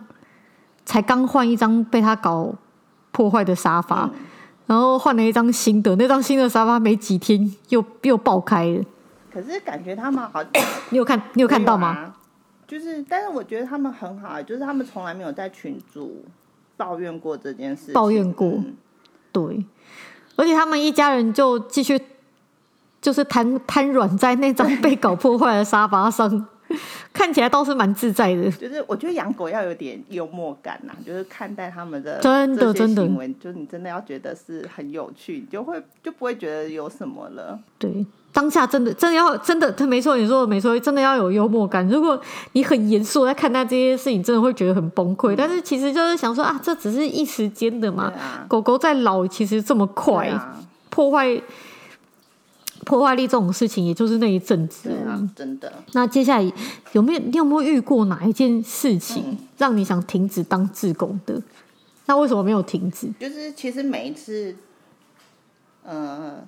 A: 才刚换一张被他搞破坏的沙发，嗯、然后换了一张新的，那张新的沙发没几天又又爆开了。
B: 可是感觉他们好，
A: 你有看你有看到吗？
B: 就是，但是我觉得他们很好，就是他们从来没有在群组抱怨过这件事，
A: 抱怨过，嗯、对，而且他们一家人就继续。就是瘫瘫软在那张被搞破坏的沙发上，看起来倒是蛮自在的。
B: 就是我觉得养狗要有点幽默感呐、啊，就是看待他们的
A: 真的真的，
B: 就是你真的要觉得是很有趣，你就会就不会觉得有什么了。
A: 对，当下真的真的要真的，他没错，你说的没错，真的要有幽默感。如果你很严肃在看待这些事情，真的会觉得很崩溃。嗯、但是其实就是想说啊，这只是一时间的嘛。啊、狗狗在老，其实这么快、啊、破坏。破坏力这种事情，也就是那一阵子
B: 啊，真的。
A: 那接下来有没有你有没有遇过哪一件事情让你想停止当志工的？那为什么没有停止？
B: 就是其实每一次，呃，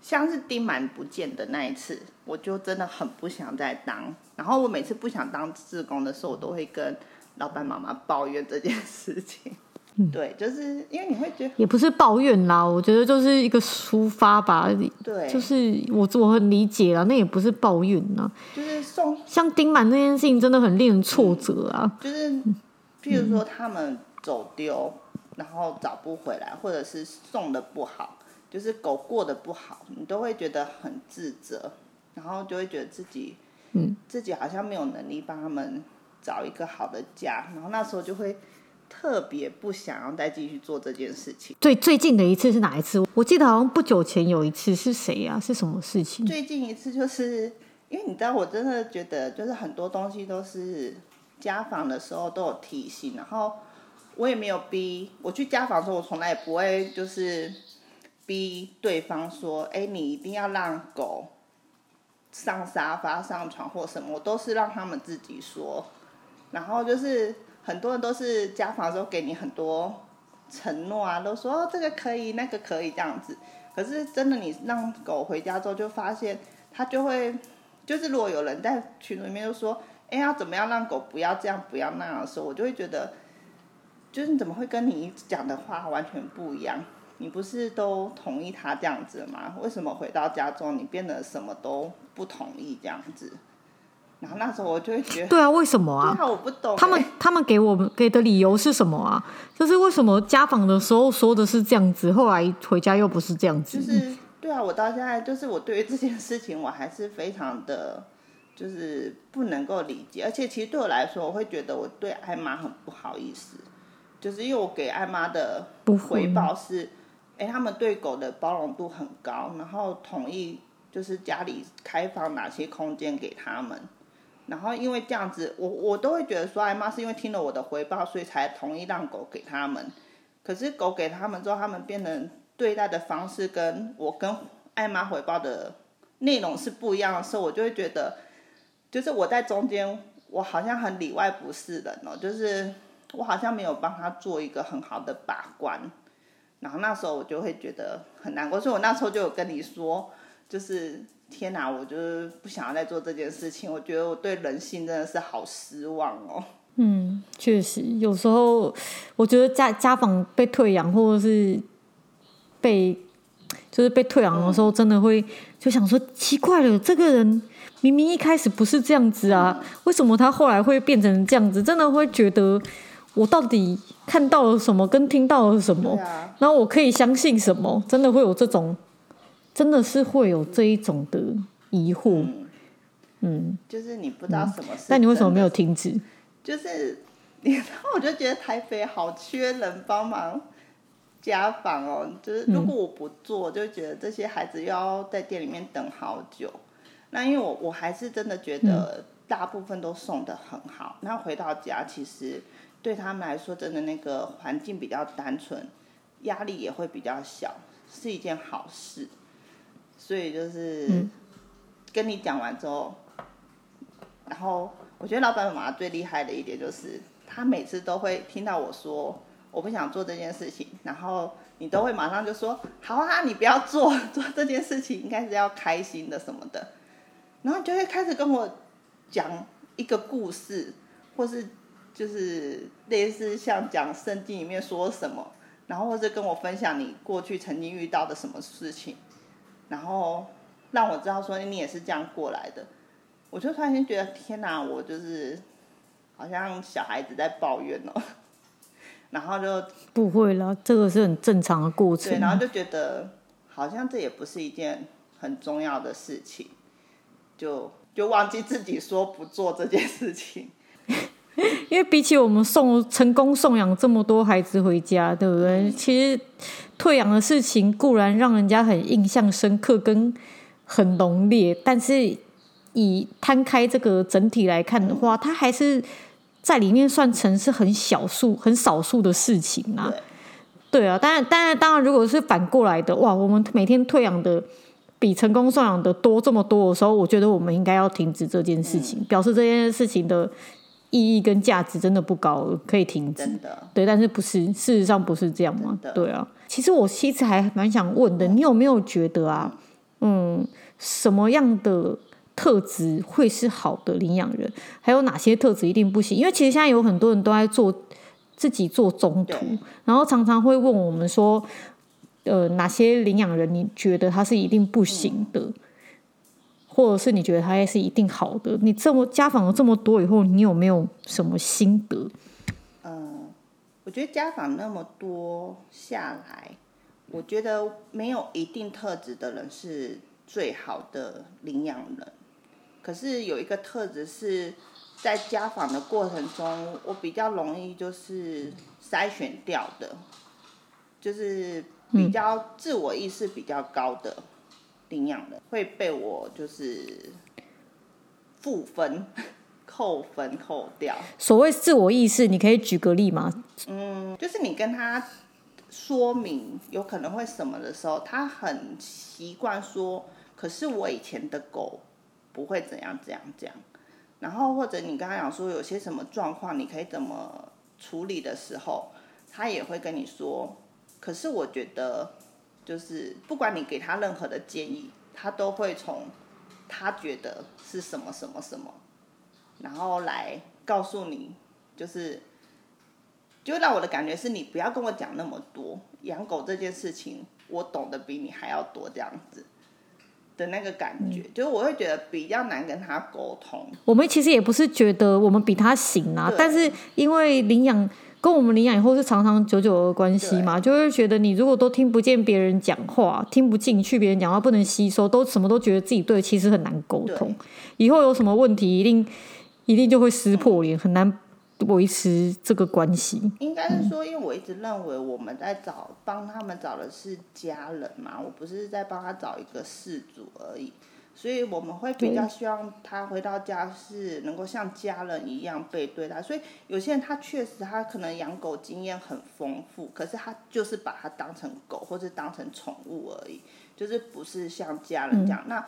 B: 像是丁满不见的那一次，我就真的很不想再当。然后我每次不想当志工的时候，我都会跟老板妈妈抱怨这件事情。嗯，对，就是因为你会觉得
A: 也不是抱怨啦，我觉得就是一个抒发吧。
B: 对，
A: 就是我我很理解啦，那也不是抱怨啦。
B: 就是送
A: 像丁满那件事情，真的很令人挫折啊。
B: 嗯、就是，譬如说他们走丢，嗯、然后找不回来，或者是送的不好，就是狗过得不好，你都会觉得很自责，然后就会觉得自己，嗯，自己好像没有能力帮他们找一个好的家，然后那时候就会。特别不想要再继续做这件事情。
A: 最最近的一次是哪一次？我记得好像不久前有一次，是谁啊？是什么事情？
B: 最近一次就是因为你知道，我真的觉得就是很多东西都是家访的时候都有提醒，然后我也没有逼我去家访的时候，我从来也不会就是逼对方说，哎，你一定要让狗上沙发、上床或什么，我都是让他们自己说，然后就是。很多人都是家访的时候给你很多承诺啊，都说这个可以，那个可以这样子。可是真的你让狗回家之后，就发现它就会，就是如果有人在群里面就说，哎要怎么样让狗不要这样不要那样的时候，我就会觉得，就是你怎么会跟你讲的话完全不一样？你不是都同意他这样子吗？为什么回到家中你变得什么都不同意这样子？然后那时候我就会觉得，
A: 对啊，为什么啊？
B: 我不懂。
A: 他们他们给我们给的理由是什么啊？就是为什么家访的时候说的是这样子，后来回家又不是这样子？
B: 就是对啊，我到现在就是我对于这件事情我还是非常的，就是不能够理解。而且其实对我来说，我会觉得我对艾妈很不好意思，就是因为我给艾妈的回报是，哎，他们对狗的包容度很高，然后同意就是家里开放哪些空间给他们。然后因为这样子，我我都会觉得说，艾妈是因为听了我的回报，所以才同意让狗给他们。可是狗给他们之后，他们变成对待的方式跟我跟艾妈回报的内容是不一样的时候，我就会觉得，就是我在中间，我好像很里外不是人哦，就是我好像没有帮他做一个很好的把关。然后那时候我就会觉得很难过，所以我那时候就有跟你说，就是。天哪，我就是不想要再做这件事情。我觉得我对人性真的是好失望哦。
A: 嗯，确实，有时候我觉得家家访被退养，或者是被就是被退养的时候，真的会就想说奇怪了，这个人明明一开始不是这样子啊，为什么他后来会变成这样子？真的会觉得我到底看到了什么，跟听到了什么，然后我可以相信什么？真的会有这种。真的是会有这一种的疑惑，嗯，
B: 嗯，就是你不知道什么事，
A: 但你为什么没有停止？
B: 就是，然后我就觉得台北好缺人帮忙家访哦，就是如果我不做，就觉得这些孩子要在店里面等好久。那因为我我还是真的觉得大部分都送的很好，那回到家其实对他们来说，真的那个环境比较单纯，压力也会比较小，是一件好事。所以就是跟你讲完之后，嗯、然后我觉得老板妈妈最厉害的一点就是，她每次都会听到我说我不想做这件事情，然后你都会马上就说好啊，你不要做，做这件事情应该是要开心的什么的。然后就会开始跟我讲一个故事，或是就是类似像讲圣经里面说什么，然后或者跟我分享你过去曾经遇到的什么事情，然后让我知道说你也是这样过来的，我就突然间觉得天哪，我就是好像小孩子在抱怨哦，然后就
A: 不会了，这个是很正常的过程，
B: 对，然后就觉得好像这也不是一件很重要的事情。就就忘记自己说不做这件事情，
A: 因为比起我们送成功送养这么多孩子回家，对不对？嗯、其实退养的事情固然让人家很印象深刻跟很浓烈，但是以摊开这个整体来看的话，它还是在里面算成是很小数、很少数的事情啊。对，对啊，当然，当然，当然，如果是反过来的，哇，我们每天退养的。比成功送养的多这么多的时候，我觉得我们应该要停止这件事情，嗯、表示这件事情的意义跟价值真的不高，可以停止。对，但是不是事实上不是这样吗？对啊，其实我其实还蛮想问的，你有没有觉得啊，嗯，什么样的特质会是好的领养人？还有哪些特质一定不行？因为其实现在有很多人都在做自己做中途，然后常常会问我们说。呃，哪些领养人你觉得他是一定不行的，嗯、或者是你觉得他也是一定好的？你这么家访了这么多以后，你有没有什么心得？
B: 嗯，我觉得家访那么多下来，我觉得没有一定特质的人是最好的领养人。可是有一个特质是在家访的过程中，我比较容易就是筛选掉的，就是。比较自我意识比较高的领养的会被我就是负分、扣分、扣掉。
A: 所谓自我意识，你可以举个例吗？
B: 嗯，就是你跟他说明有可能会什么的时候，他很习惯说：“可是我以前的狗不会怎样怎样怎样。”然后或者你跟他讲说有些什么状况，你可以怎么处理的时候，他也会跟你说。可是我觉得，就是不管你给他任何的建议，他都会从他觉得是什么什么什么，然后来告诉你，就是，就让我的感觉是你不要跟我讲那么多，养狗这件事情我懂得比你还要多这样子的那个感觉，就是我会觉得比较难跟他沟通。
A: 我们其实也不是觉得我们比他行啊，但是因为领养。跟我们领养以后是长长久久的关系嘛，就会觉得你如果都听不见别人讲话，听不进去别人讲话，不能吸收，都什么都觉得自己对，其实很难沟通。以后有什么问题，一定一定就会撕破脸，嗯、很难维持这个关系。
B: 应该是说，因为我一直认为我们在找帮他们找的是家人嘛，我不是在帮他找一个事主而已。所以我们会比较希望他回到家是能够像家人一样被对待。所以有些人他确实他可能养狗经验很丰富，可是他就是把它当成狗或者当成宠物而已，就是不是像家人这样。那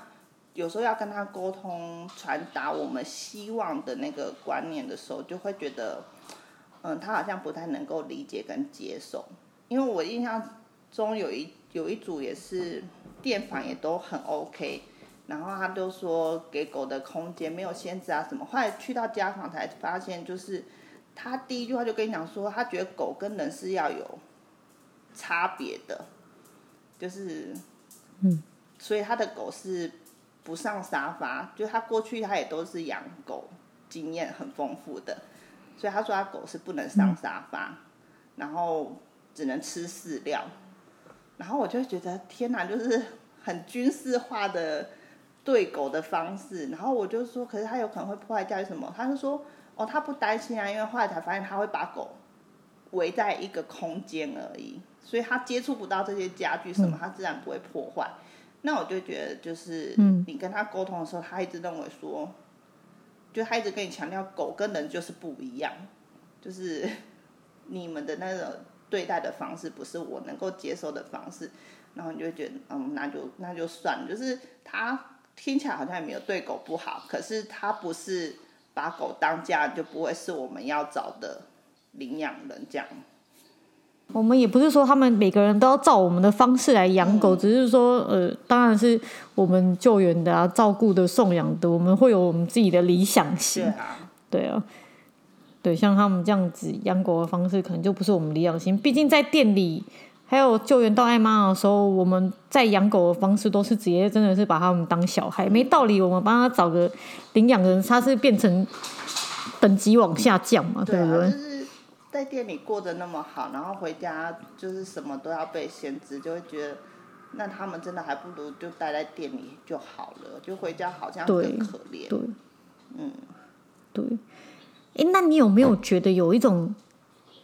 B: 有时候要跟他沟通传达我们希望的那个观念的时候，就会觉得，嗯，他好像不太能够理解跟接受。因为我印象中有一有一组也是电访也都很 OK。然后他就说给狗的空间没有限制啊什么，后来去到家访才发现，就是他第一句话就跟你讲说，他觉得狗跟人是要有差别的，就是，嗯，所以他的狗是不上沙发，就他过去他也都是养狗经验很丰富的，所以他说他狗是不能上沙发，然后只能吃饲料，然后我就觉得天哪，就是很军事化的。对狗的方式，然后我就说，可是它有可能会破坏家里什么？他就说，哦，他不担心啊，因为后来才发现他会把狗围在一个空间而已，所以他接触不到这些家具什么，他自然不会破坏。嗯、那我就觉得，就是你跟他沟通的时候，他一直认为说，就他一直跟你强调，狗跟人就是不一样，就是你们的那种对待的方式不是我能够接受的方式，然后你就觉得，嗯，那就那就算了，就是他。听起来好像也没有对狗不好，可是他不是把狗当家，就不会是我们要找的领养人这样。
A: 我们也不是说他们每个人都要照我们的方式来养狗，嗯、只是说，呃，当然是我们救援的啊，照顾的、送养的，我们会有我们自己的理想型。对啊，对啊，对，像他们这样子养狗的方式，可能就不是我们理想型。毕竟在店里还有救援到爱妈的时候，我们在养狗的方式都是直接真的是把他们当小孩，没道理。我们帮他找个领养人，他是变成等级往下降嘛，对不对？对
B: 在店里过得那么好，然后回家就是什么都要被限制，就会觉得那他们真的还不如就待在店里就好了，就回家好像更可怜。
A: 对，嗯，对。哎，那你有没有觉得有一种，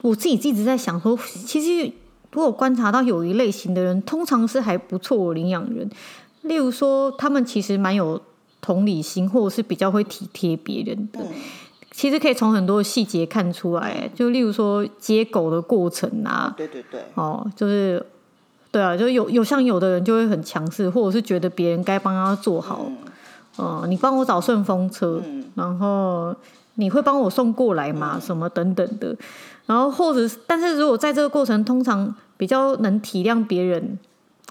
A: 我自己一直在想说，其实如果观察到有一类型的人，通常是还不错的领养人，例如说他们其实蛮有同理心，或者是比较会体贴别人的。嗯其实可以从很多细节看出来，就例如说接狗的过程啊，
B: 对对对，
A: 哦，就是对啊，就有有像有的人就会很强势，或者是觉得别人该帮他做好，嗯，呃、你帮我找顺风车，嗯，然后你会帮我送过来吗？嗯，什么等等的，然后或者是，但是如果在这个过程，通常比较能体谅别人。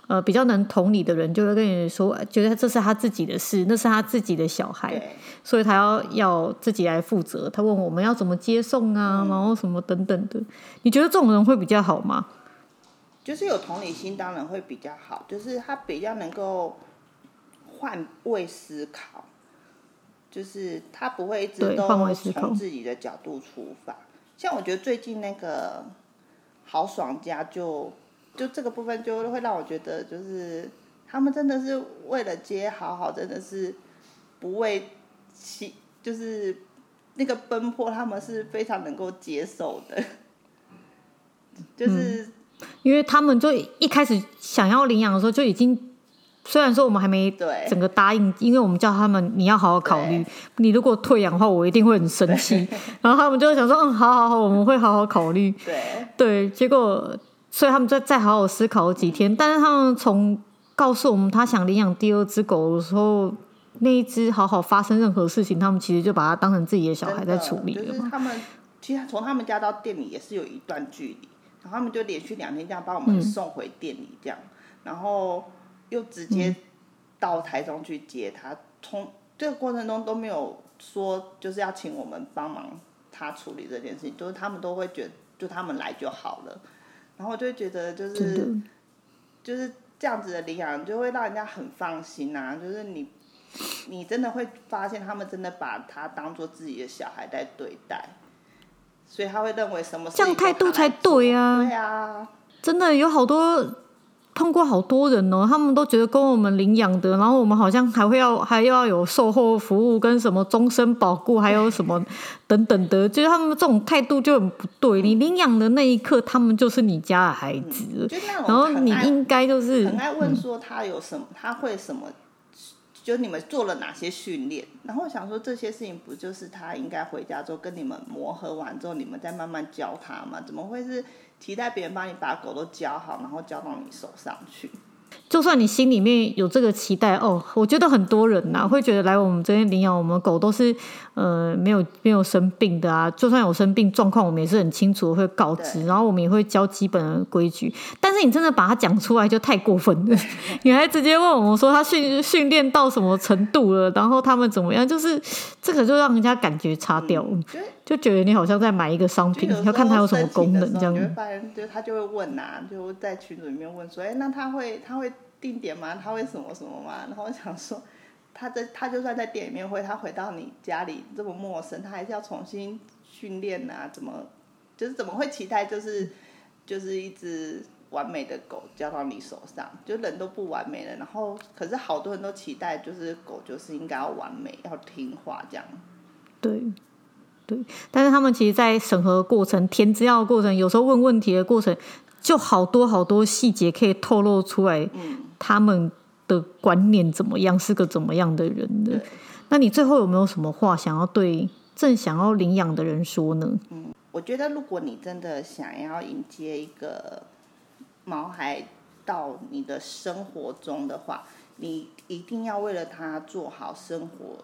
A: 呃，比较能同理的人就会跟你说，觉得这是他自己的事，那是他自己的小孩，所以他要要自己来负责。他问我们要怎么接送啊，嗯、然后什么等等的。你觉得这种人会比较好吗？
B: 就是有同理心，当然会比较好。就是他比较能够换位思考，就是他不会一直都从自己的角度出发。像我觉得最近那个豪爽家就。就这个部分就会让我觉得，就是他们真的是为了接好好，真的是不为其，就是那个奔波，他们是非常能够接受的。就是、因为他们就一开始想要领养的时候就已经，虽然说我们还没整个答应，因为我们叫他们你要好好考虑，你如果退养的话，我一定会很生气。然后他们就会想说，嗯，好好好，我们会好好考虑。对对，结果。所以他们再再好好思考几天，但是他们从告诉我们他想领养第二只狗的时候，那一只好好发生任何事情，他们其实就把它当成自己的小孩在处理了。就是他们其实从他们家到店里也是有一段距离，然后他们就连续两天这样把我们送回店里，这样、嗯，然后又直接到台中去接他。从这个过程中都没有说就是要请我们帮忙他处理这件事情，就是他们都会觉得就他们来就好了。然后我就会觉得，就是就是这样子的领养，就会让人家很放心呐、啊。就是你，你真的会发现，他们真的把他当做自己的小孩在对待，所以他会认为什么事这样态度才对啊。对啊，真的有好多。碰过好多人哦，他们都觉得跟我们领养的，然后我们好像还会要还要有售后服务跟什么终身保固，还有什么等等的，就是他们这种态度就很不对。你领养的那一刻，他们就是你家的孩子，嗯、然后你应该就是很爱问说他有什么，他会什么，就你们做了哪些训练？然后想说这些事情不就是他应该回家之后跟你们磨合完之后，你们再慢慢教他吗？怎么会是？期待别人帮你把狗都教好，然后教到你手上去。
A: 就算你心里面有这个期待哦，我觉得很多人呐、啊、会觉得来我们这边领养我们狗都是呃没有没有生病的啊，就算有生病状况，我们也是很清楚会告知，然后我们也会教基本的规矩。但是你真的把它讲出来就太过分了，你还直接问我们说他训训练到什么程度了，然后他们怎么样，就是这个就让人家感觉差掉了，就觉得你好像在买一个商品，要看它有什么功能这样。
B: 你会发现，就他就会问呐、啊，就在群组里面问说，哎，那他会他会。定点吗？他会什么什么吗？然后我想说，他在他就算在店里面会，他回到你家里这么陌生，他还是要重新训练啊？怎么就是怎么会期待就是就是一只完美的狗交到你手上？就人都不完美了，然后可是好多人都期待就是狗就是应该要完美，要听话这样。
A: 对对，但是他们其实，在审核过程、填资料的过程，有时候问问题的过程，就好多好多细节可以透露出来。嗯。他们的观念怎么样？是个怎么样的人的？那你最后有没有什么话想要对正想要领养的人说呢？
B: 嗯，我觉得如果你真的想要迎接一个毛孩到你的生活中的话，你一定要为了他做好生活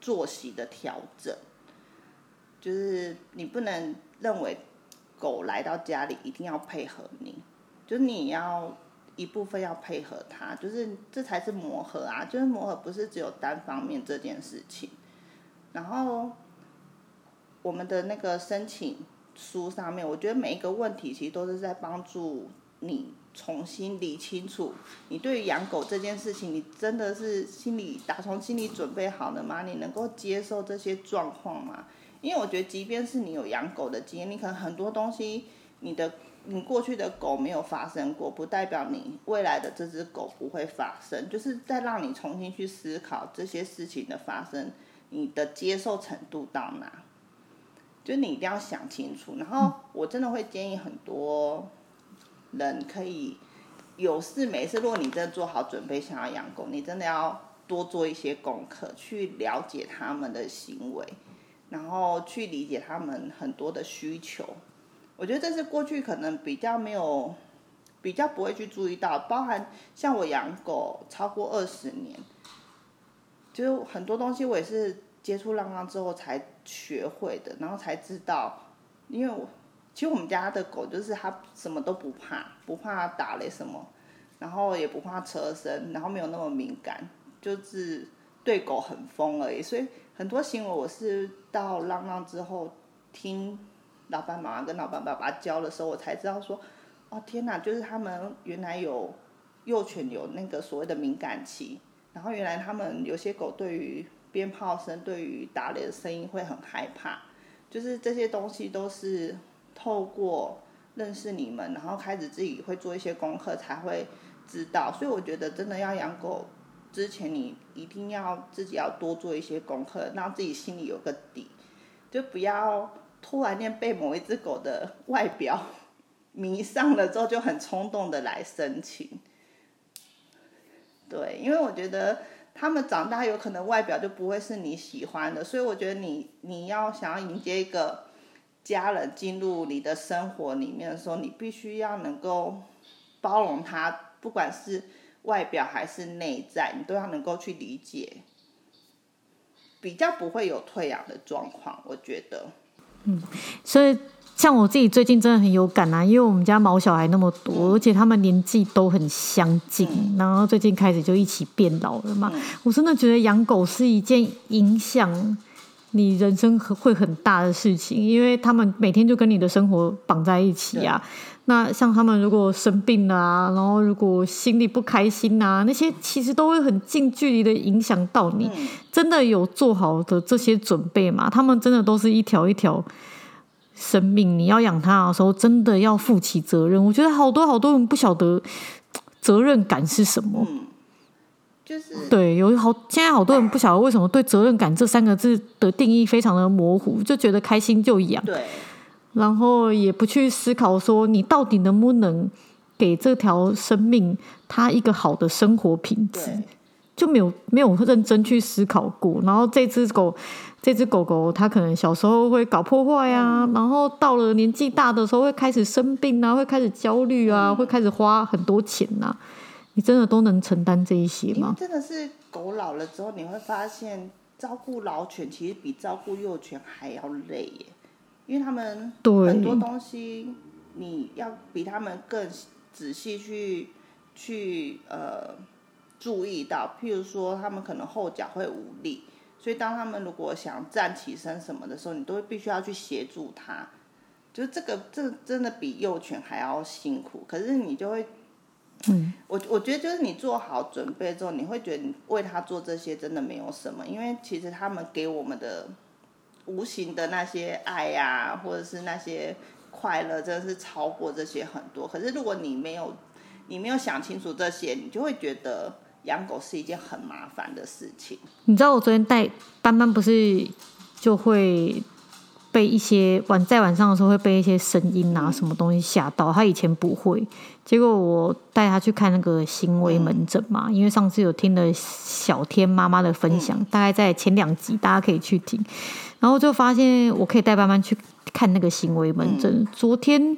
B: 作息的调整。就是你不能认为狗来到家里一定要配合你，就是你要一部分要配合它，就是这才是磨合啊，就是磨合不是只有单方面这件事情。然后我们的那个申请书上面，我觉得每一个问题其实都是在帮助你重新理清楚，你对于养狗这件事情，你真的是心里打从心里准备好了吗？你能够接受这些状况吗？因为我觉得，即便是你有养狗的经验，你可能很多东西，你的你过去的狗没有发生过，不代表你未来的这只狗不会发生。就是在让你重新去思考这些事情的发生，你的接受程度到哪？就你一定要想清楚。然后我真的会建议很多人可以有事没事，如果你真的做好准备想要养狗，你真的要多做一些功课，去了解他们的行为。然后去理解他们很多的需求，我觉得这是过去可能比较没有，比较不会去注意到，包含像我养狗超过二十年，就很多东西我也是接触浪浪之后才学会的，然后才知道，因为我其实我们家的狗就是它什么都不怕，不怕打雷什么，然后也不怕车身，然后没有那么敏感，就是对狗很疯而已，所以。很多行为我是到浪浪之后，听老板妈妈跟老板爸爸教的时候，我才知道说，哦天哪，就是他们原来有幼犬有那个所谓的敏感期，然后原来他们有些狗对于鞭炮声、对于打雷的声音会很害怕，就是这些东西都是透过认识你们，然后开始自己会做一些功课才会知道，所以我觉得真的要养狗。之前你一定要自己要多做一些功课，让自己心里有个底，就不要突然间被某一只狗的外表迷上了之后，就很冲动的来申请。对，因为我觉得他们长大有可能外表就不会是你喜欢的，所以我觉得你你要想要迎接一个家人进入你的生活里面的时候，你必须要能够包容他，不管是。外表还是内在，你都要能够去理解，比较不会有退养的状况。我觉得，
A: 嗯，所以像我自己最近真的很有感啊，因为我们家毛小孩那么多，嗯、而且他们年纪都很相近，嗯、然后最近开始就一起变老了嘛。嗯、我真的觉得养狗是一件影响你人生会很大的事情，因为他们每天就跟你的生活绑在一起啊。那像他们如果生病了啊，然后如果心里不开心啊，那些其实都会很近距离的影响到你。真的有做好的这些准备吗？他们真的都是一条一条生命，你要养它的时候，真的要负起责任。我觉得好多好多人不晓得责任感是什么。
B: 嗯，就是
A: 对，有好现在好多人不晓得为什么对责任感这三个字的定义非常的模糊，就觉得开心就养。
B: 对。
A: 然后也不去思考说，你到底能不能给这条生命它一个好的生活品质，就没有没有认真去思考过。然后这只狗，这只狗狗它可能小时候会搞破坏啊，嗯、然后到了年纪大的时候会开始生病啊，会开始焦虑啊，嗯、会开始花很多钱啊。你真的都能承担这一些吗？
B: 真的是狗老了之后，你会发现照顾老犬其实比照顾幼犬还要累耶。因为他们很多东西，你要比他们更仔细去去呃注意到，譬如说他们可能后脚会无力，所以当他们如果想站起身什么的时候，你都必须要去协助他，就是这个这真的比幼犬还要辛苦。可是你就会，嗯，我我觉得就是你做好准备之后，你会觉得你为他做这些真的没有什么，因为其实他们给我们的。无形的那些爱呀、啊，或者是那些快乐，真的是超过这些很多。可是如果你没有，你没有想清楚这些，你就会觉得养狗是一件很麻烦的事情。
A: 你知道我昨天带斑斑，不是就会被一些晚在晚上的时候会被一些声音啊什么东西吓到。他以前不会，结果我带他去看那个行为门诊嘛，嗯、因为上次有听了小天妈妈的分享，嗯、大概在前两集，大家可以去听。然后就发现我可以带班班去看那个行为门诊。嗯、昨天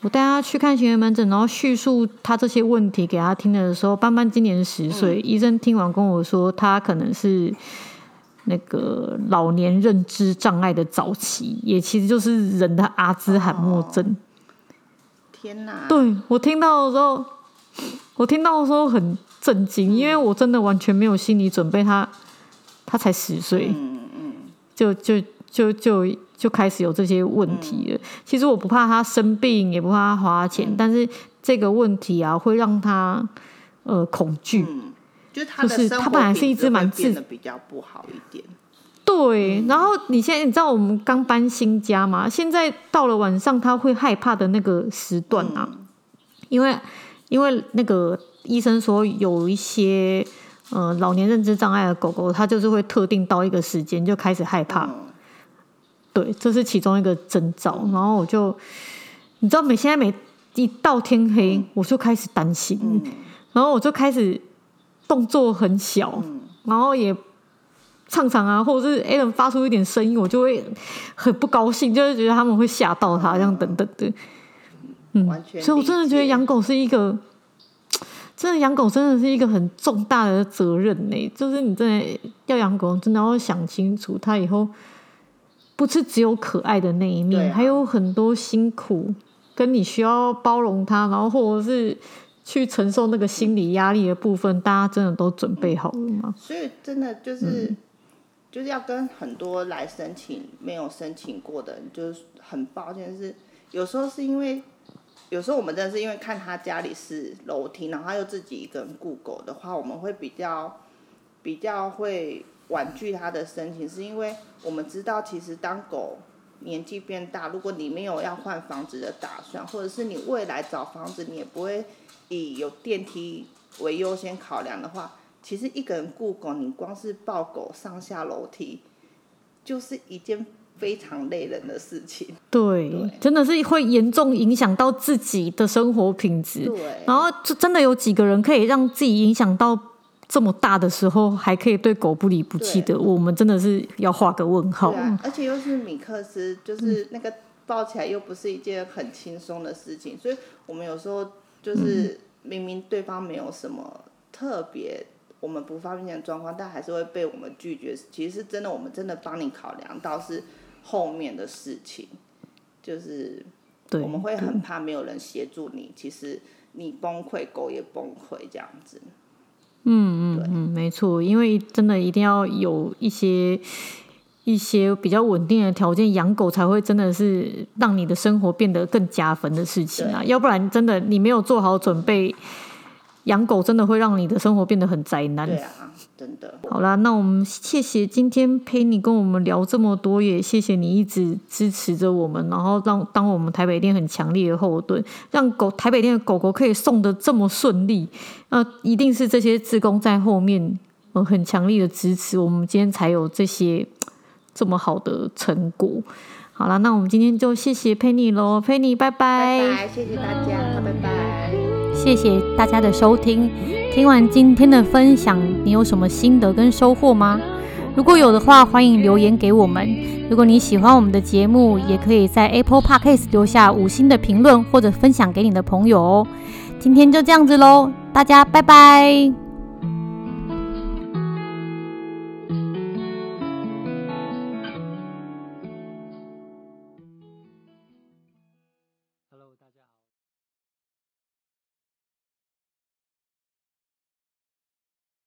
A: 我带他去看行为门诊，然后叙述他这些问题给他听的时候，班班今年十岁，嗯、医生听完跟我说，他可能是那个老年认知障碍的早期，也其实就是人的阿兹海默症。哦、
B: 天哪！
A: 对，我听到的时候，我听到的时候很震惊，嗯、因为我真的完全没有心理准备他。他他才十岁，嗯嗯，就就就就就开始有这些问题了。嗯、其实我不怕他生病，也不怕他花钱，嗯、但是这个问题啊，会让他呃恐惧。嗯
B: 就他的生活品质会变得比较不好一点。
A: 对，然后你现在你知道我们刚搬新家嘛？现在到了晚上他会害怕的那个时段啊，嗯、因为因为那个医生说有一些呃老年认知障碍的狗狗，它就是会特定到一个时间就开始害怕。嗯、对，这是其中一个征兆。然后我就你知道每现在每一到天黑，嗯、我就开始担心，嗯、然后我就开始。动作很小，嗯、然后也唱唱啊，或者是 Alan 发出一点声音，我就会很不高兴，就是觉得他们会吓到他，这样等等的。嗯，所以我真的觉得养狗是一个，真的养狗真的是一个很重大的责任呢。就是你真的要养狗，真的要想清楚，它以后不是只有可爱的那一面，啊、还有很多辛苦，跟你需要包容它，然后或者是。去承受那个心理压力的部分，大家真的都准备好了吗？
B: 所以真的就是，就是要跟很多来申请没有申请过的人，就是很抱歉是，有时候是因为，有时候我们真的是因为看他家里是楼梯，然后他又自己一个人雇狗的话，我们会比较比较会婉拒他的申请，是因为我们知道其实当狗年纪变大，如果你没有要换房子的打算，或者是你未来找房子，你也不会。以有电梯为优先考量的话，其实一个人雇狗，你光是抱狗上下楼梯，就是一件非常累人的事情。
A: 对，对真的是会严重影响到自己的生活品质。对，然后就真的有几个人可以让自己影响到这么大的时候，还可以对狗不离不弃的，我们真的是要画个问
B: 号。啊，而且又是米克斯，就是那个抱起来又不是一件很轻松的事情，所以我们有时候。就是明明对方没有什么特别我们不方便的状况，但还是会被我们拒绝。其实是真的，我们真的帮你考量到是后面的事情，就是我们会很怕没有人协助你。其实你崩溃，狗也崩溃，这样子。
A: 嗯嗯嗯，没错，因为真的一定要有一些。一些比较稳定的条件，养狗才会真的是让你的生活变得更加分的事情啊！要不然真的你没有做好准备，养狗真的会让你的生活变得很灾难。
B: 对啊，真的。
A: 好啦，那我们谢谢今天陪你跟我们聊这么多，也谢谢你一直支持着我们，然后让当我们台北店很强烈的后盾，让狗台北店的狗狗可以送的这么顺利，那一定是这些志工在后面呃很强力的支持，我们今天才有这些。这么好的成果，好了，那我们今天就谢谢 Penny 喽，Penny 拜拜，
B: 拜拜，谢谢大家，拜拜，
A: 谢谢大家的收听。听完今天的分享，你有什么心得跟收获吗？如果有的话，欢迎留言给我们。如果你喜欢我们的节目，也可以在 Apple Podcast 留下五星的评论，或者分享给你的朋友哦。今天就这样子喽，大家拜拜。